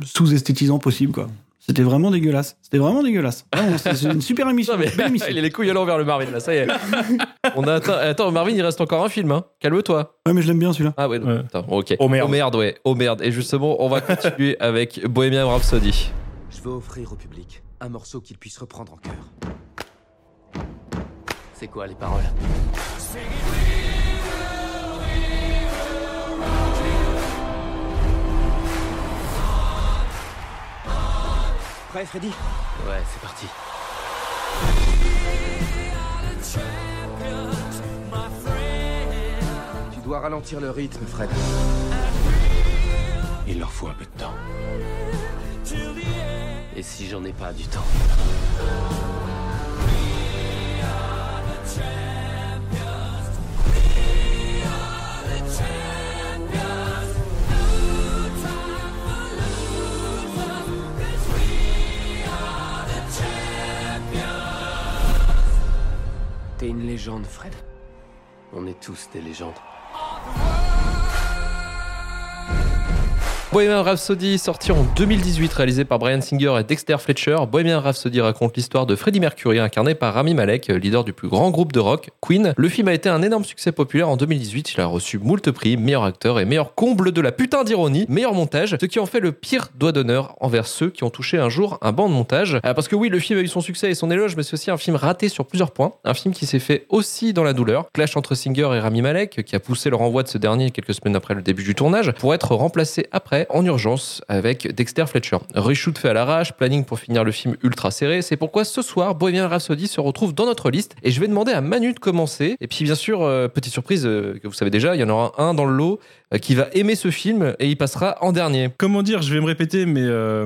sous-esthétisant possible, quoi. C'était vraiment dégueulasse. C'était vraiment dégueulasse. Vraiment, c'est une super émission. Non, mais belle émission. il a les couilles à l'envers, le Marvin, là, ça y est. On a atteint- Attends, Marvin, il reste encore un film, hein. Calme-toi. Ouais, mais je l'aime bien celui-là. Ah ouais. Attends, ok. Oh merde. ouais. Oh merde. Et justement, on va continuer avec Bohemian Rhapsody. Je veux offrir au public un morceau qu'il puisse reprendre en cœur. C'est quoi les paroles Prêt, Freddy Ouais, c'est parti. Tu dois ralentir le rythme, Fred. Il leur faut un peu de temps. Et si j'en ai pas du temps une légende, Fred. On est tous des légendes. Bohemian Rhapsody, sorti en 2018, réalisé par Brian Singer et Dexter Fletcher. Bohemian Rhapsody raconte l'histoire de Freddie Mercury, incarné par Rami Malek, leader du plus grand groupe de rock, Queen. Le film a été un énorme succès populaire en 2018. Il a reçu moult prix, meilleur acteur et meilleur comble de la putain d'ironie, meilleur montage, ce qui en fait le pire doigt d'honneur envers ceux qui ont touché un jour un banc de montage. Euh, Parce que oui, le film a eu son succès et son éloge, mais c'est aussi un film raté sur plusieurs points. Un film qui s'est fait aussi dans la douleur. Clash entre Singer et Rami Malek, qui a poussé le renvoi de ce dernier quelques semaines après le début du tournage, pour être remplacé après en urgence avec Dexter Fletcher. Reshoot fait à l'arrache, planning pour finir le film ultra serré. C'est pourquoi ce soir, Bohemian Rhapsody se retrouve dans notre liste et je vais demander à Manu de commencer. Et puis bien sûr, euh, petite surprise euh, que vous savez déjà, il y en aura un dans le lot qui va aimer ce film et il passera en dernier. Comment dire Je vais me répéter, mais euh,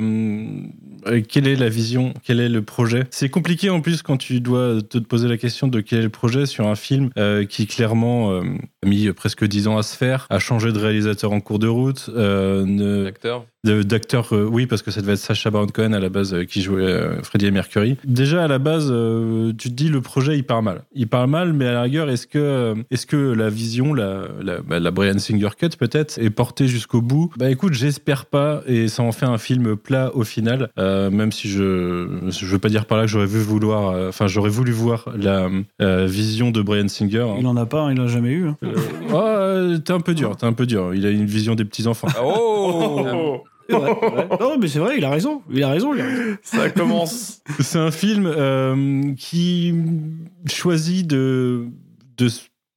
euh, quelle est la vision Quel est le projet? C'est compliqué en plus quand tu dois te poser la question de quel est le projet sur un film euh, qui clairement euh, a mis presque 10 ans à se faire, a changé de réalisateur en cours de route, euh, ne- Acteur. De- d'acteur, euh, oui, parce que ça devait être Sacha Baron Cohen à la base euh, qui jouait euh, Freddie et Mercury. Déjà à la base, euh, tu te dis le projet il part mal. Il part mal, mais à la rigueur, est-ce que, est-ce que la vision, la, la, bah, la Brian Singer cut peut-être, est portée jusqu'au bout? Bah écoute, j'espère pas, et ça en fait un film plat au final. euh, même si je, je veux pas dire par là que j'aurais vu vouloir, euh, enfin j'aurais voulu voir la euh, vision de Brian Singer. Il en a pas, il en a jamais eu. hein. Euh, oh, t'es un peu dur, t'es un peu dur. Il a une vision des petits enfants. Oh vrai, c'est vrai. Non, mais c'est vrai, il a raison. Il a raison, il a raison. Ça commence. C'est un film euh, qui choisit de, de,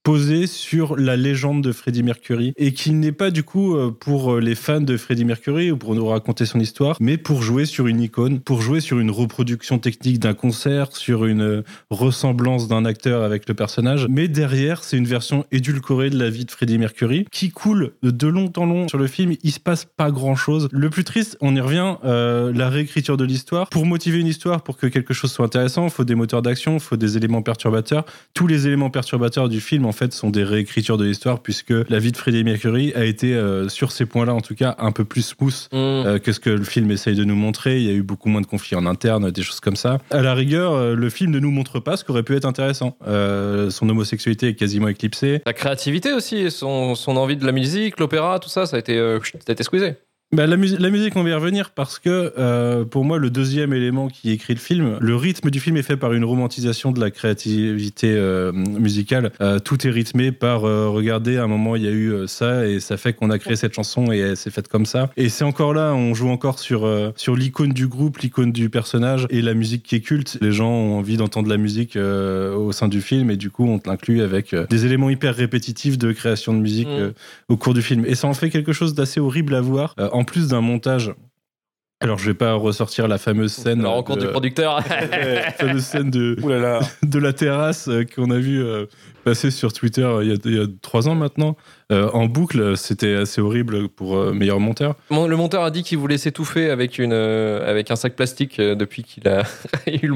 posé sur la légende de Freddie Mercury et qui n'est pas du coup euh, pour euh, les fans de Freddie Mercury ou pour nous raconter son histoire, mais pour jouer sur une icône, pour jouer sur une reproduction technique d'un concert, sur une euh, ressemblance d'un acteur avec le personnage. Mais derrière, c'est une version édulcorée de la vie de Freddie Mercury qui coule de long en long sur le film. Il se passe pas grand chose. Le plus triste, on y revient, la réécriture de l'histoire. Pour motiver une histoire, pour que quelque chose soit intéressant, faut des moteurs d'action, faut des éléments perturbateurs. Tous les éléments perturbateurs du film, en fait, sont des réécritures de l'histoire, puisque la vie de Freddie Mercury a été, euh, sur ces points-là, en tout cas, un peu plus smooth Mm. euh, que ce que le film essaye de nous montrer. Il y a eu beaucoup moins de conflits en interne, des choses comme ça. À la rigueur, euh, le film ne nous montre pas ce qui aurait pu être intéressant. Son homosexualité est quasiment éclipsée. La créativité aussi, son, son envie de la musique, l'opéra, tout ça, ça a été, ça a été squeezé. Bah, la, mus- la musique, on va y revenir parce que euh, pour moi, le deuxième élément qui écrit le film, le rythme du film est fait par une romantisation de la créativité euh, musicale. Euh, tout est rythmé par regardez, à un moment, il y a eu ça et ça fait qu'on a créé cette chanson et elle s'est faite comme ça. Et c'est encore là, on joue encore sur, sur l'icône du groupe, l'icône du personnage et la musique qui est culte. Les gens ont envie d'entendre la musique au sein du film et du coup, on l'inclut avec des éléments hyper répétitifs de création de musique Mm. euh, au cours du film. Et ça en fait quelque chose d'assez horrible à voir, en plus d'un montage. Alors, je vais pas ressortir la fameuse scène. La rencontre de- du producteur. la fameuse scène de, Ouh là là. de la terrasse euh, qu'on a vu euh, passer sur Twitter euh, il y a, il y a trois ans maintenant, euh, en boucle. C'était assez horrible pour euh, meilleur monteur. Mon- le monteur a dit qu'il voulait s'étouffer avec, une, euh, avec un sac plastique euh, depuis qu'il a eu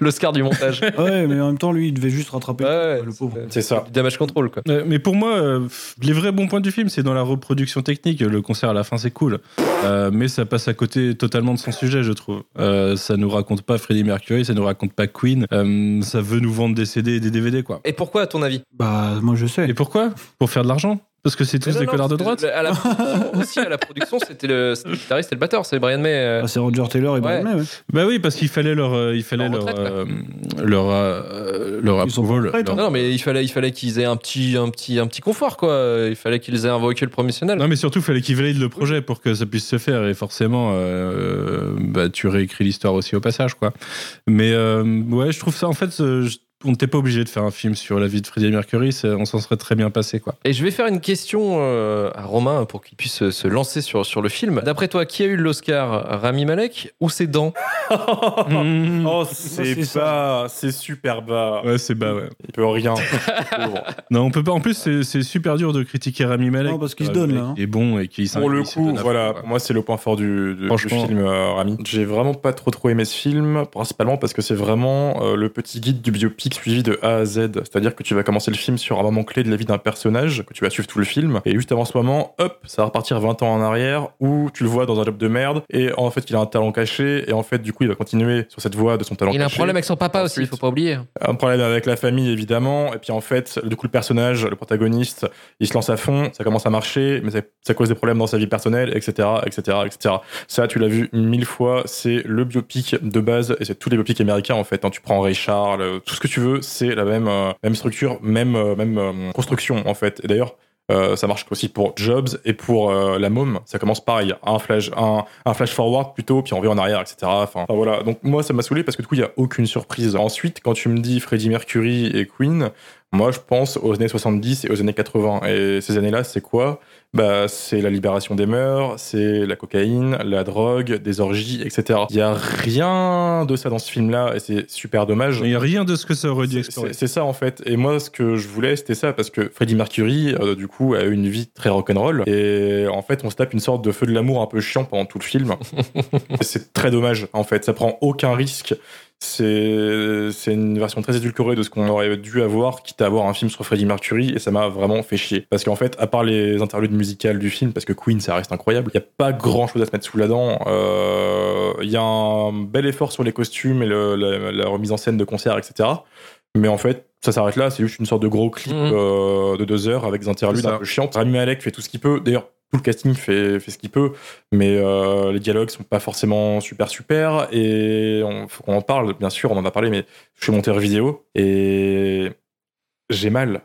l'Oscar du montage. Ouais, mais en même temps, lui, il devait juste rattraper Ouais, le pauvre. C'est ça. Du damage control, quoi. Euh, mais pour moi, euh, les vrais bons points du film, c'est dans la reproduction technique. Le concert à la fin, c'est cool. Euh, mais ça passe à côté totalement de son sujet, je trouve. Euh, ça nous raconte pas Freddie Mercury, ça nous raconte pas Queen. Euh, ça veut nous vendre des CD et des DVD, quoi. Et pourquoi, à ton avis? Bah, moi, je sais. Et pourquoi? Pour faire de l'argent Parce que c'est tous non, des non, connards de droite À la production, aussi, à la production, c'était le, c'était le guitariste et le batteur, c'est Brian May. euh. Ah, c'est Roger Taylor et Brian Ouais. May, ouais. Bah oui, parce qu'il fallait leur, euh, il fallait Leur leur, retraite, euh, leur, euh, leur Ils sont leur- Non, non, mais il fallait, il fallait qu'ils aient un petit, un, petit, un petit confort, quoi. Il fallait qu'ils aient un véhicule promotionnel. Non, mais surtout, il fallait qu'ils valident le projet pour que ça puisse se faire. Et forcément, euh, bah, tu réécris l'histoire aussi au passage, quoi. Mais euh, ouais, je trouve ça, en fait, je- on n'était pas obligé de faire un film sur la vie de Freddie Mercury. On s'en serait très bien passé, quoi. Et je vais faire une question euh, à Romain pour qu'il puisse se- lancer sur, sur le film. D'après toi, qui a eu l'Oscar? Rami Malek ou ses dents Mmh. Oh, c'est bas, c'est super bas. Ouais, c'est bas, ouais. Il peut rien. Non, on peut pas. En plus, c'est super dur de critiquer Rami Malek. Non, parce qu'il se donne, là, hein. qui est bon et qui Pour le il coup, voilà, moi c'est le point fort du, du- du film euh, Rami. J'ai vraiment pas trop trop aimé ce film, principalement parce que c'est vraiment euh, le petit guide du biopic suivi de A à Z. C'est-à-dire que tu vas commencer le film sur un moment clé de la vie d'un personnage, que tu vas suivre tout le film, et juste avant ce moment, hop, ça va repartir 20 ans en arrière, où tu le vois dans un job de merde, et en fait il a un talent caché, et en fait du coup il va continuer sur cette voie de son talent Il a un caché. problème avec son papa aussi, il faut pas oublier. Un problème avec la famille, évidemment. Et puis en fait, du coup, le personnage, le protagoniste, il se lance à fond, ça commence à marcher, mais ça, ça cause des problèmes dans sa vie personnelle, etc., etc., etc. Ça, tu l'as vu mille fois, c'est le biopic de base, et c'est tous les biopics américains, en fait. hein. Tu prends Ray Charles, euh, tout ce que tu c'est la même, euh, structure, même, euh, même euh, construction, en fait. Et d'ailleurs, ça marche aussi pour Jobs et pour la môme. Ça commence pareil, un flash, un, flash forward plutôt, puis on revient en arrière, etc. Enfin, voilà. Donc moi, ça m'a saoulé parce que du coup, il y a aucune surprise. Ensuite, quand tu me dis Freddie Mercury et Queen, moi, je pense aux années 70 et aux années 80. Et ces années-là, c'est quoi? Bah, c'est la libération des mœurs, c'est la cocaïne, la drogue, des orgies, etc. Il y a rien de ça dans ce film-là, et c'est super dommage. Il n'y a rien de ce que ça aurait dû C'est- explorer. C'est ça en fait. Et moi, ce que je voulais, c'était ça parce que Freddie Mercury, euh, du coup, a eu une vie très rock'n'roll. Et en fait, on se tape une sorte de feu de l'amour un peu chiant pendant tout le film. C'est très dommage en fait. Ça prend aucun risque. C'est c'est une version très édulcorée de ce qu'on aurait dû avoir, quitte à avoir un film sur Freddie Mercury. Et ça m'a vraiment fait chier. Parce qu'en fait, à part les interludes musicales du film, parce que Queen, ça reste incroyable, il n'y a pas grand chose à se mettre sous la dent. Euh, Il y a un bel effort sur les costumes et le- la- la remise en scène de concert, etc. Mais en fait, ça s'arrête là. C'est juste une sorte de gros clip Mhm. euh, de deux heures avec des interludes un peu chiantes. Rami Malek fait tout ce qu'il peut. D'ailleurs, tout le casting fait, ce qu'il peut, mais euh, les dialogues sont pas forcément super super. Et on, qu'on en parle, bien sûr, on en a parlé, mais je suis monteur vidéo et j'ai mal.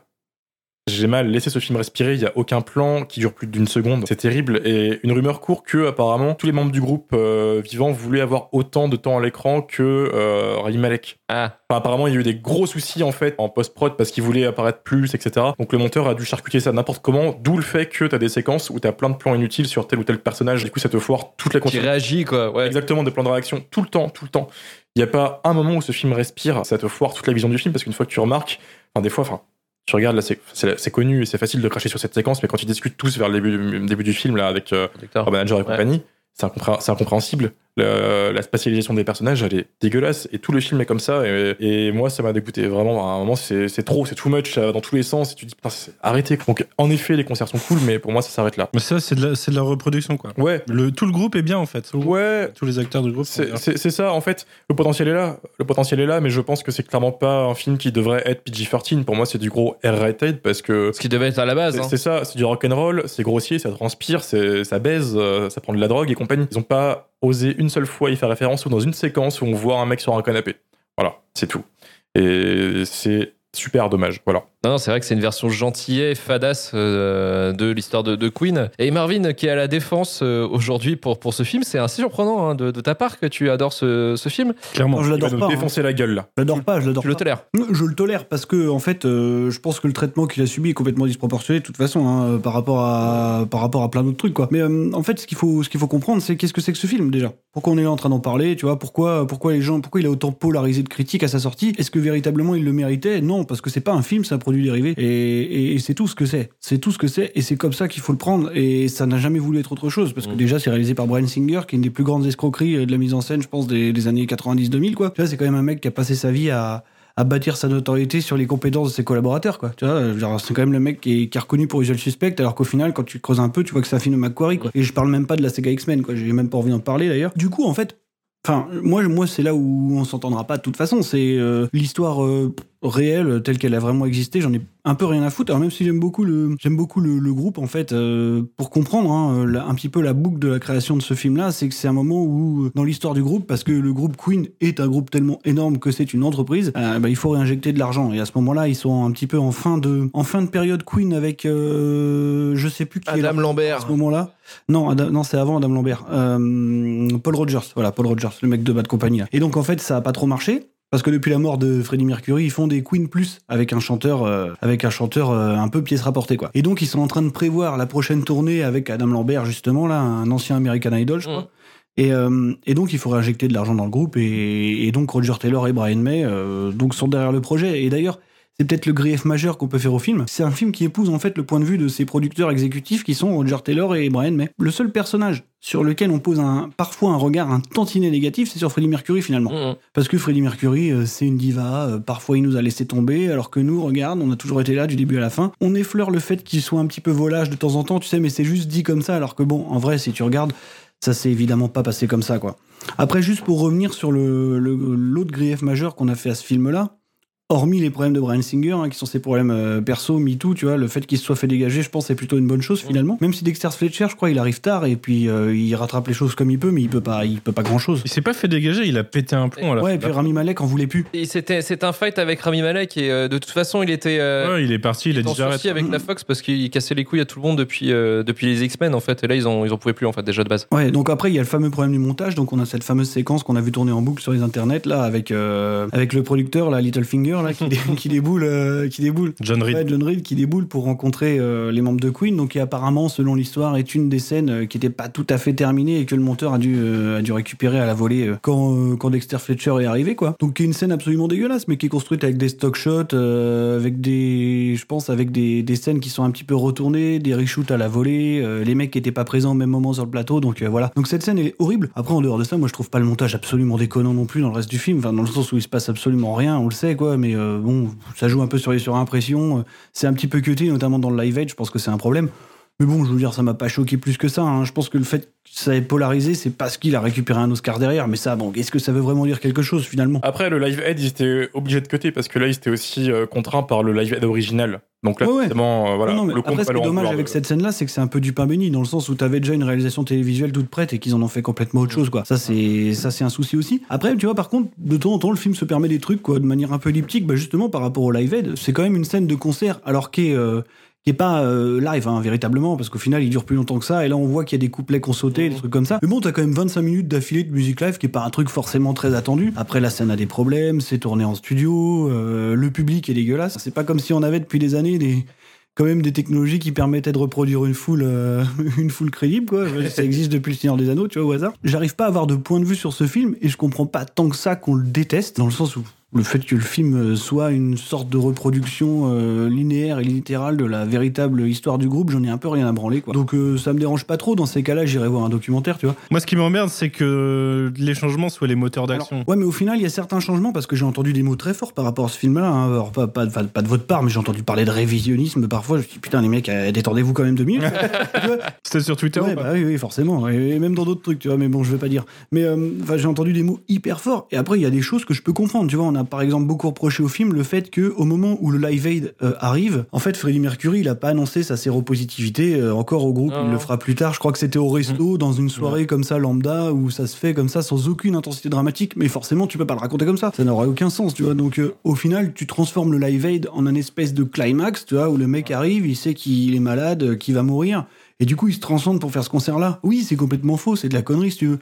J'ai mal laissé ce film respirer. Il y a aucun plan qui dure plus d'une seconde. C'est terrible. Et une rumeur court que apparemment tous les membres du groupe euh, vivant voulaient avoir autant de temps à l'écran que euh, Rami Malek. Ah, Enfin, apparemment, il y a eu des gros soucis en fait en post-prod parce qu'il voulait apparaître plus, etc. Donc le monteur a dû charcuter ça n'importe comment. D'où le fait que t'as des séquences où t'as plein de plans inutiles sur tel ou tel personnage. Du coup, ça te foire toute la qui continuité. réagit, quoi. Ouais. Exactement, des plans de réaction tout le temps, tout le temps. Il n'y a pas un moment où ce film respire, ça te foire toute la vision du film parce qu'une fois que tu remarques, enfin des fois, enfin, tu regardes là, c'est- connu et c'est facile de cracher sur cette séquence, mais quand ils discutent tous vers le début, du- début du film là avec euh, Manager et Ouais. compagnie, c'est incompré- c'est incompréhensible. Le- la spatialisation des personnages, elle est dégueulasse et tout le film est comme ça. Et, et moi, ça m'a dégoûté. Vraiment, à un moment, c'est c'est trop, c'est too much ça va dans tous les sens. Et tu te dis, putain, arrêtez. Donc, en effet, les concerts sont cool, mais pour moi, ça s'arrête là. Mais ça, c'est de, de la reproduction, quoi. Ouais, Le, tout le groupe est bien, en fait. ouais, Tous les acteurs du groupe sont C'est bien. c'est- c'est ça, en fait. Le potentiel est là. Le potentiel est là, mais je pense que c'est clairement pas un film qui devrait être PG-13. Pour moi, c'est du gros R-rated parce que. Ce qui devait être à la base. C'est hein. c'est ça, c'est du rock'n'roll, c'est grossier, ça transpire, ça baise, euh, ça prend de la drogue et compagnie. Ils ont pas osé une seule fois y faire référence ou dans une séquence où on voit un mec sur un canapé. Voilà, c'est tout. Et c'est super dommage. Voilà. Non, non, c'est vrai que c'est une version gentillet, fadasse euh, de l'histoire de, de Queen. Et Marvin, qui est à la défense euh, aujourd'hui pour, pour ce film, c'est assez surprenant hein, de, de ta part que tu adores ce, ce film. Clairement. Moi, je Il va l'adore nous pas. hein. défoncer la gueule là. Je l'adore pas, je l'adore Tu le tolères. Je le tolère parce que en fait, euh, je pense que le traitement qu'il a subi est complètement disproportionné de toute façon hein, par rapport à par rapport à plein d'autres trucs quoi. Mais euh, en fait, ce qu'il faut ce qu'il faut comprendre, c'est qu'est-ce que c'est que ce film déjà? Pourquoi on est là en train d'en parler, tu vois? Pourquoi pourquoi les gens pourquoi il a autant polarisé de critiques à sa sortie? Est-ce que véritablement il le méritait? Non, parce que c'est pas un film, c'est un produit dérivé et, et- et c'est tout ce que c'est. C'est tout ce que c'est et c'est comme ça qu'il faut le prendre et ça n'a jamais voulu être autre chose parce que Mm. déjà c'est réalisé par Brian Singer qui est une des plus grandes escroqueries euh, de la mise en scène, je pense des, des années 90-2000 quoi. Tu vois, c'est quand même un mec qui a passé sa vie à à bâtir sa notoriété sur les compétences de ses collaborateurs, quoi. Tu vois, euh, c'est quand même le mec qui est, qui est reconnu pour Usual Suspect, alors qu'au final, quand tu creuses un peu, tu vois que c'est un film de McQuarrie, quoi. Et je parle même pas de la Sega X-Men, quoi. J'ai même pas envie d'en parler, d'ailleurs. Du coup, en fait, enfin, moi, moi, c'est là où on s'entendra pas de toute façon. C'est euh, l'histoire euh, réelle telle qu'elle a vraiment existé. J'en ai un peu rien à foutre. Alors même si j'aime beaucoup le, j'aime beaucoup le, le groupe, en fait, euh, pour comprendre hein, la- un petit peu la boucle de la création de ce film-là, c'est que c'est un moment où, dans l'histoire du groupe, parce que le groupe Queen est un groupe tellement énorme que c'est une entreprise, euh, bah, il faut réinjecter de l'argent. Et à ce moment-là, ils sont un petit peu en fin de, en fin de période Queen avec, euh, je sais plus qui est là Adam à Lambert. ce moment-là. Non, Adam- non, c'est avant Adam Lambert. Euh, Paul Rogers, voilà, Paul Rogers, le mec de Bad Company. là. Et donc en fait, ça a pas trop marché. Parce que depuis la mort de Freddie Mercury, ils font des Queen Plus avec un chanteur, euh, avec un chanteur euh, un peu pièce rapportée quoi. Et donc ils sont en train de prévoir la prochaine tournée avec Adam Lambert justement là, un ancien American Idol, je crois. Mm. Et, euh, et donc il faut réinjecter de l'argent dans le groupe et, et donc Roger Taylor et Brian May donc sont derrière le projet. Et d'ailleurs c'est peut-être le grief majeur qu'on peut faire au film. C'est un film qui épouse en fait le point de vue de ses producteurs exécutifs qui sont Roger Taylor et Brian May. Le seul personnage sur lequel on pose un, parfois un regard un tantinet négatif, c'est sur Freddie Mercury finalement. Mhm. Parce que Freddie Mercury, euh, c'est une diva, euh, parfois il nous a laissé tomber, alors que nous, regarde, on a toujours été là du début à la fin. On effleure le fait qu'il soit un petit peu volage de temps en temps, tu sais, mais c'est juste dit comme ça, alors que bon, en vrai, si tu regardes, ça s'est évidemment pas passé comme ça, quoi. Après, juste pour revenir sur le- le- l'autre grief majeur qu'on a fait à ce film-là, hormis les problèmes de Brian Singer, hein, qui sont ses problèmes euh, perso, MeToo, tu vois, le fait qu'il se soit fait dégager, je pense, c'est plutôt une bonne chose finalement. Même si Dexter Fletcher, je crois, il arrive tard et puis euh, il rattrape les choses comme il peut, mais il peut pas, il peut pas grand chose. Il s'est pas fait dégager, il a pété un plomb à la Ouais, et puis Rami Malek en voulait plus. Et c'était c'est un fight avec Rami Malek et euh, de toute façon il était euh, Ouais, il est parti, il a en dit j'arrête. avec la Fox parce qu'il cassait les couilles à tout le monde depuis euh, depuis les X-Men en fait et là ils ont ils en pouvaient plus en fait déjà de base. Ouais, donc après il y a le fameux problème du montage, donc on a cette fameuse séquence qu'on a vu tourner en boucle sur les internets là avec euh, avec le producteur là Littlefinger là qui, dé- qui déboule euh, qui déboule. John Reed. Ouais, John Reed qui déboule pour rencontrer euh, les membres de Queen, donc qui apparemment, selon l'histoire, est une des scènes euh, qui n'était pas tout à fait terminée et que le monteur a dû, a dû récupérer à la volée quand, quand Dexter Fletcher est arrivé, quoi. Donc qui est une scène absolument dégueulasse, mais qui est construite avec des stock shots, avec des, je pense, avec des, des scènes qui sont un petit peu retournées, des reshoots à la volée, les mecs qui étaient pas présents au même moment sur le plateau, donc voilà. Donc cette scène elle est horrible. Après, en dehors de ça, moi je trouve pas le montage absolument déconnant non plus dans le reste du film, enfin dans le sens où il se passe absolument rien, on le sait, quoi, mais euh, bon, ça joue un peu sur les surimpressions. euh, C'est un petit peu cuté, notamment dans le live edge, je pense que c'est un problème. Mais bon, je veux dire, ça m'a pas choqué plus que ça. hein. Je pense que le fait que ça ait polarisé, c'est parce qu'il a récupéré un Oscar derrière. Mais ça, bon, est-ce que ça veut vraiment dire quelque chose finalement? Après, le live aid, ils étaient obligés de cutter parce que là, ils étaient aussi euh, contraints par le live aid original. Donc là, Ouais, forcément, euh, voilà, Non, non, le après, ce qui est dommage avec de- cette scène-là, c'est que c'est un peu du pain béni, dans le sens où t'avais déjà une réalisation télévisuelle toute prête et qu'ils en ont fait complètement autre chose, quoi. Ça, c'est, ça, c'est un souci aussi. Après, tu vois, par contre, de temps en temps, le film se permet des trucs, quoi, de manière un peu elliptique, bah, justement, par rapport au live aid. C'est quand même une scène de concert, alors qui est, euh, qui est pas euh, live, hein, véritablement, parce qu'au final, il dure plus longtemps que ça, et là, on voit qu'il y a des couplets qu'on sauté, des trucs comme ça. Mais bon, t'as quand même 25 minutes d'affilée de musique live, qui est pas un truc forcément très attendu. Après, la scène a des problèmes, c'est tourné en studio, euh, le public est dégueulasse. C'est pas comme si on avait depuis des années des quand même des technologies qui permettaient de reproduire une foule, euh, une foule crédible, quoi. Ça existe depuis le Seigneur des Anneaux, tu vois, au hasard. J'arrive pas à avoir de point de vue sur ce film et je comprends pas tant que ça qu'on le déteste, dans le sens où le fait que le film euh, soit une sorte de reproduction euh, linéaire et littérale de la véritable histoire du groupe, j'en ai un peu rien à branler, quoi. Donc euh, ça me dérange pas trop. Dans ces cas-là, j'irai voir un documentaire, tu vois. Moi, ce qui m'emmerde, c'est que les changements soient les moteurs d'action. Ouais, mais au final, il y a certains changements parce que j'ai entendu des mots très forts par rapport à ce film-là. hein. Alors, pas, pas, pas- pas de votre part, mais j'ai entendu parler de révisionnisme parfois. Je me dis, putain, les mecs, détendez-vous quand même deux minutes. C'était sur Twitter Ouais, ou pas bah oui, oui, forcément. Et même dans d'autres trucs, tu vois, mais bon, je vais pas dire. Mais euh, j'ai entendu des mots hyper forts. Et après, il y a des choses que je peux comprendre. Tu vois, on a par exemple beaucoup reproché au film le fait que au moment où le Live Aid euh, arrive, en fait, Freddie Mercury, il a pas annoncé sa séropositivité euh, encore au groupe. Il le fera plus tard. Je crois que c'était au resto, dans une soirée comme ça, lambda, où ça se fait comme ça, sans aucune intensité dramatique. Mais forcément, tu peux pas le raconter comme ça. Ça n'aurait aucun sens, tu vois. Donc, euh, au final, tu transformes le Live Aid en un espèce de climax, tu vois, où le mec arrive, il sait qu'il est malade, qu'il va mourir. Et du coup, il se transcende pour faire ce concert-là. Oui, c'est complètement faux, c'est de la connerie, si tu veux.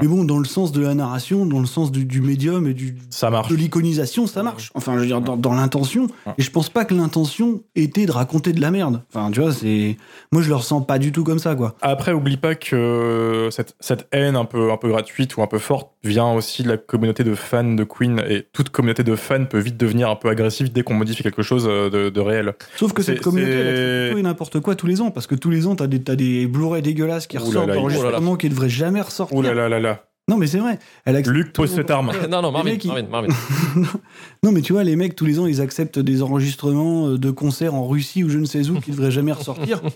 Mais bon, dans le sens de la narration, dans le sens du, du médium et du, Ça marche. de l'iconisation, ça marche. Enfin, je veux dire, dans, dans l'intention. Et je pense pas que l'intention était de raconter de la merde. Enfin, tu vois, c'est. Moi, je le ressens pas du tout comme ça, quoi. Après, oublie pas que cette, cette haine un peu, un peu gratuite ou un peu forte vient aussi de la communauté de fans de Queen. Et toute communauté de fans peut vite devenir un peu agressive dès qu'on modifie quelque chose euh, de, de réel. Sauf que cette communauté, elle et n'importe quoi tous les ans. Parce que tous les ans, t'as des, t'as des Blu-ray dégueulasses qui ressortent là, d'enregistrements qui devraient jamais ressortir. Ouh là là là là. Non, mais c'est vrai. Elle accepte Luc, pose cette arme. Non, non, Les Marvin, mecs, ils- Marvin, Marvin. Non, mais tu vois, les mecs, tous les ans, ils acceptent des enregistrements euh, de concerts en Russie ou je ne sais où qui devraient jamais ressortir.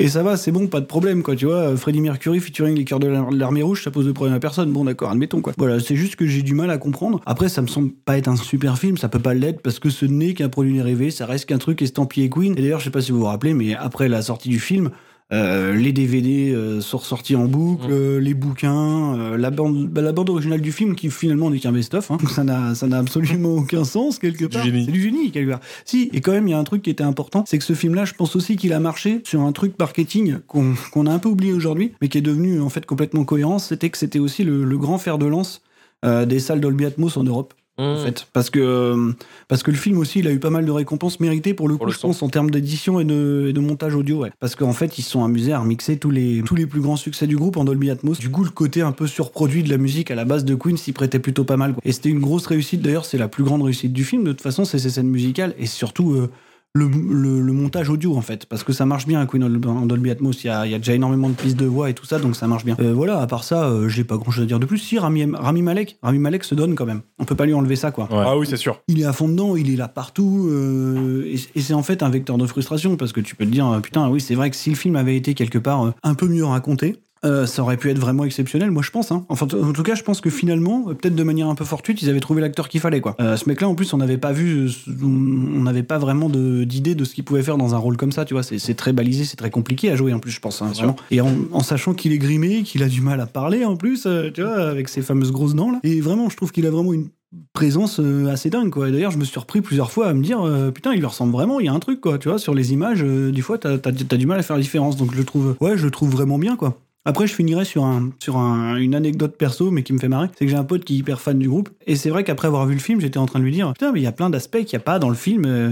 Et ça va, c'est bon, pas de problème, quoi. Tu vois, Freddie Mercury featuring les cœurs de l'ar- l'armée rouge, ça pose de problème à personne. Bon, d'accord, admettons, quoi. Voilà, c'est juste que j'ai du mal à comprendre. Après, ça me semble pas être un super film, ça peut pas l'être parce que ce n'est qu'un produit dérivé, ça reste qu'un truc estampillé Queen. Et d'ailleurs, je sais pas si vous vous rappelez, mais après la sortie du film, euh, les DVD euh, sont ressortis en boucle, euh, les bouquins, euh, la bande, bah, la bande originale du film qui finalement n'est qu'un best-of. Hein. Ça n'a, ça n'a absolument aucun sens quelque part. C'est du génie quelque part. Si, et quand même il y a un truc qui était important, c'est que ce film-là, je pense aussi qu'il a marché sur un truc marketing qu'on, qu'on a un peu oublié aujourd'hui, mais qui est devenu en fait complètement cohérent. C'était que c'était aussi le, le grand fer de lance euh, des salles Dolby Atmos en Europe en Mmh. fait. Parce que, parce que le film aussi, il a eu pas mal de récompenses méritées pour le Pour coup, le je pense, en termes d'édition et de, et de montage audio. Ouais. Parce qu'en fait, ils se sont amusés à remixer tous les, tous les plus grands succès du groupe en Dolby Atmos. Du coup, le côté un peu surproduit de la musique à la base de Queen s'y prêtait plutôt pas mal. quoi. Et c'était une grosse réussite. D'ailleurs, c'est la plus grande réussite du film. De toute façon, c'est ces scènes musicales et surtout. euh, le, le- le montage audio en fait parce que ça marche bien à Queen en en Dolby Atmos. Il y a, il y a déjà énormément de pistes de voix et tout ça donc ça marche bien. Euh, voilà à part ça euh, j'ai pas grand chose à dire de plus. Si Rami, Rami Malek Rami Malek se donne quand même. On peut pas lui enlever ça quoi. Ah oui, c'est sûr. il est à fond dedans, il est là partout, euh, et, et c'est en fait un vecteur de frustration parce que tu peux te dire, putain, oui, c'est vrai que si le film avait été quelque part euh, un peu mieux raconté, euh, ça aurait pu être vraiment exceptionnel, moi je pense. Hein. Enfin, en tout cas, je pense que finalement, peut-être de manière un peu fortuite, ils avaient trouvé l'acteur qu'il fallait. Quoi. Euh, ce mec-là, en plus, on n'avait pas vu, euh, on n'avait pas vraiment d'idée de, ce qu'il pouvait faire dans un rôle comme ça. Tu vois, c'est très balisé, c'est très compliqué à jouer en plus, je pense. hein, vraiment. Et en, en sachant qu'il est grimé, qu'il a du mal à parler en plus, euh, tu vois, avec ses fameuses grosses dents là. Et vraiment, je trouve qu'il a vraiment une présence assez dingue quoi. D'ailleurs, je me suis repris plusieurs fois à me dire euh, putain, il ressemble vraiment, il y a un truc quoi, tu vois, sur les images euh, des fois t'as as, du mal à faire la différence. Donc je le trouve ouais, je le trouve vraiment bien quoi. Après, je finirai sur, un, sur un- une anecdote perso, mais qui me fait marrer. C'est que j'ai un pote qui est hyper fan du groupe. Et c'est vrai qu'après avoir vu le film, j'étais en train de lui dire Putain, mais il y a plein d'aspects qu'il n'y a pas dans le film. euh,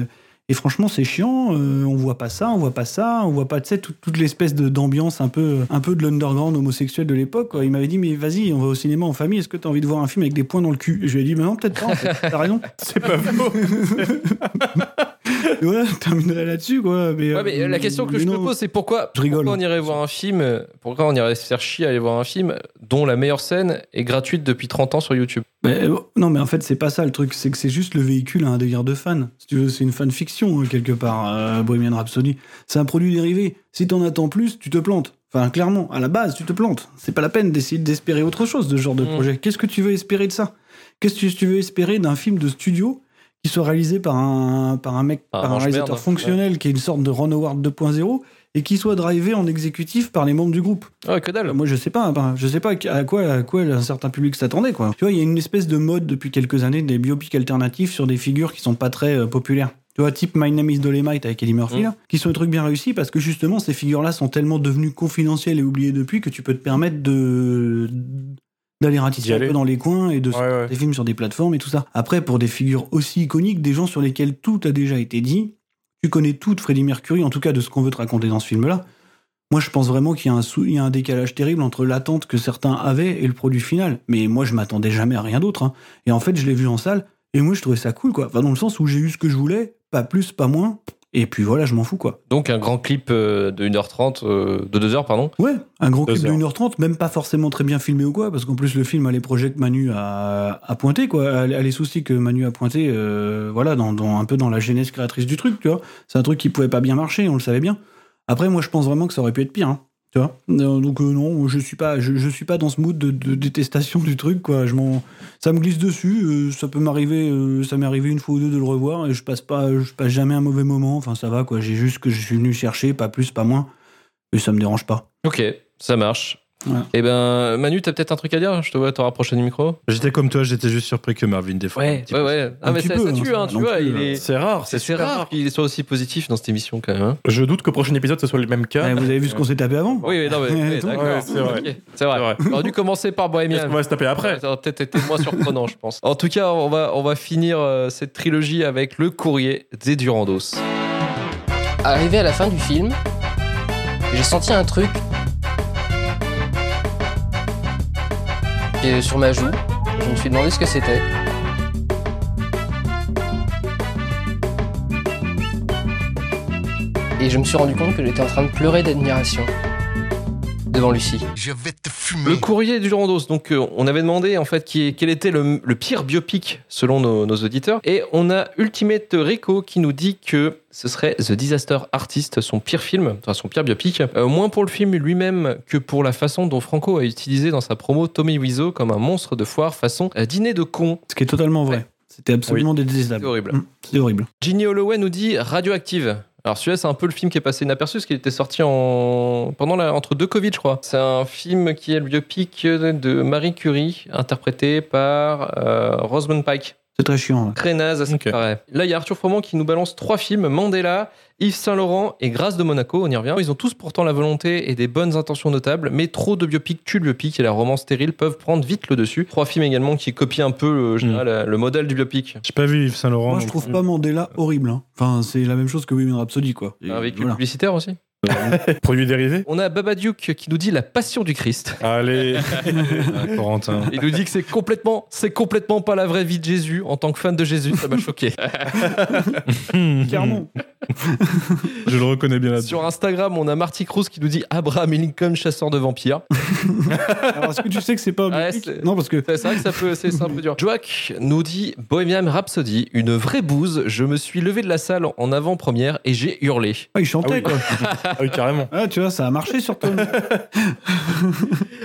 et franchement, c'est chiant. euh, on voit pas ça, on voit pas ça, on voit pas, tu sais, toute, toute l'espèce d'ambiance un peu, un peu de l'underground homosexuel de l'époque. Il m'avait dit Mais vas-y, on va au cinéma en famille. Est-ce que t'as envie de voir un film avec des points dans le cul? Et Je lui ai dit Mais non, peut-être pas. en fait. T'as raison. C'est pas faux. ouais, je terminerai là-dessus, quoi. Mais, Ouais, mais euh, la question que mais je me non. pose, c'est pourquoi, Je rigole. pourquoi on irait voir un film, euh, pourquoi on irait se faire chier à aller voir un film dont la meilleure scène est gratuite depuis 30 ans sur YouTube? Mais, euh, non, mais en fait, c'est pas ça le truc. C'est que c'est juste le véhicule à un délire de fan. Si tu veux, c'est une fanfiction, hein, quelque part, euh, Bohemian Rhapsody. C'est un produit dérivé. Si t'en attends plus, tu te plantes. Enfin, clairement, à la base, tu te plantes. C'est pas la peine d'essayer d'espérer autre chose de ce genre de Mm. projet. Qu'est-ce que tu veux espérer de ça? Qu'est-ce que tu veux espérer d'un film de studio qui soit réalisé par un, par un mec, Par un par un manche réalisateur merde. fonctionnel qui est une sorte de Ron Howard 2.0 et qui soit drivé en exécutif par les membres du groupe Ouais, que dalle. moi, je sais pas, ben, je sais pas à quoi, à quoi un certain public s'attendait, quoi. Tu vois, il y a une espèce de mode depuis quelques années des biopics alternatifs sur des figures qui sont pas très euh, populaires. Tu vois, type My Name is Dolemite avec Eddie Murphy, Mm. là, qui sont des trucs bien réussis parce que justement, ces figures-là sont tellement devenues confidentielles et oubliées depuis que tu peux te permettre de d'aller ratisser un peu dans les coins et de Ouais, ouais. des films sur des plateformes et tout ça. Après, pour des figures aussi iconiques, des gens sur lesquels tout a déjà été dit, tu connais tout de Freddie Mercury, en tout cas de ce qu'on veut te raconter dans ce film-là. Moi, je pense vraiment qu'il y, a un sou- il y a un décalage terrible entre l'attente que certains avaient et le produit final. Mais moi, je m'attendais jamais à rien d'autre. hein. Et en fait, je l'ai vu en salle, et moi, je trouvais ça cool, quoi. Enfin, dans le sens où j'ai eu ce que je voulais, pas plus, pas moins. Et puis voilà, je m'en fous, quoi. Donc un grand clip euh, de 1h30, euh, de 2h, pardon. Ouais, un grand Deux clip de heures. 1h30, même pas forcément très bien filmé ou quoi, parce qu'en plus le film a les projets que Manu a, a pointé, quoi, a, a les soucis que Manu a pointé, euh, voilà, dans, dans- un peu dans la genèse créatrice du truc, tu vois. C'est un truc qui pouvait pas bien marcher, on le savait bien. Après, moi, je pense vraiment que ça aurait pu être pire, hein, Euh, Donc euh, non, je suis pas, je, suis pas dans ce mood de, détestation du truc, quoi. Je m'en, ça me glisse dessus. euh, ça peut m'arriver, ça m'est arrivé une fois ou deux de le revoir et je passe pas, je passe jamais un mauvais moment. Enfin, ça va, quoi. J'ai juste que je suis venu chercher, pas plus, pas moins, et ça me dérange pas. Ok, ça marche. Ouais. Et ben, Manu, t'as peut-être un truc à dire Je te vois te rapprocher du micro. J'étais comme toi, j'étais juste surpris que Marvin défende. un Ouais, ouais, ouais. Ah, Un mais petit ça, peu, ça hein, tue, hein, tu vois. est... C'est rare, C'est rare qu'il soit aussi positif dans cette émission, quand même. hein. Je doute qu'au prochain épisode, ce soit le même cas. Eh, vous avez vu ce qu'on s'est tapé avant Oui, mais non, mais c'est vrai. C'est vrai. On aurait dû commencer par Est-ce Bohemian. qu'on va se taper après Ça aurait peut-être été moins surprenant, je pense. En tout cas, on va, on va finir euh, cette trilogie avec le courrier des Durandos. Arrivé à la fin du film, j'ai senti un truc et sur ma joue. Je me suis demandé ce que c'était. Et je me suis rendu compte que j'étais en train de pleurer d'admiration devant Lucie. Je vais te fumer. Le courrier du Durandos. Donc, euh, on avait demandé en fait qui, quel était le, le pire biopic selon nos, nos auditeurs. Et on a Ultimate Rico qui nous dit que ce serait The Disaster Artist, son pire film, enfin son pire biopic. Euh, moins pour le film lui-même que pour la façon dont Franco a utilisé dans sa promo Tommy Wiseau comme un monstre de foire façon euh, dîner de con. Ce qui est totalement vrai. Ouais. C'était absolument détestable. C'est horrible. Mm, C'était horrible. Ginny Holloway nous dit Radioactive. Alors celui-là, c'est un peu le film qui est passé inaperçu parce qu'il était sorti en... pendant entre deux Covid, je crois. C'est un film qui est le biopic de Marie Curie, interprété par euh, Pike. C'est très chiant. là. Très naze, paraît. Là, il y a Arthur Froment qui nous balance trois films Mandela, Yves Saint-Laurent et Grâce de Monaco. On y revient. Ils ont tous pourtant la volonté et des bonnes intentions notables, mais trop de biopics tuent le biopic et la romance stérile peuvent prendre vite le dessus. Trois films également qui copient un peu le, général, le modèle du biopic. J'ai pas vu Yves Saint-Laurent. Moi, je trouve pas Mandela horrible. hein. Enfin, c'est la même chose que Women Rhapsody, quoi. Et Un véhicule voilà. publicitaire aussi. Produit dérivé? On a Babadook qui nous dit la passion du Christ. Allez. Corentin. Il nous dit que c'est complètement, c'est complètement pas la vraie vie de Jésus. En tant que fan de Jésus, ça m'a choqué. Clairement. Je le reconnais bien là-dessus. Sur Instagram, on a Marty Cruz qui nous dit Abraham et Lincoln, chasseur de vampires. Alors, est-ce que tu sais que c'est pas Ouais, Non, parce que C'est vrai que ça peut, c'est c'est un peu dur. Joak nous dit Bohemian Rhapsody, une vraie bouse. Je me suis levé de la salle en avant-première et j'ai hurlé. ah, il chantait, Ah oui. quoi. Ah oui, carrément. Ah, tu vois, ça a marché sur toi.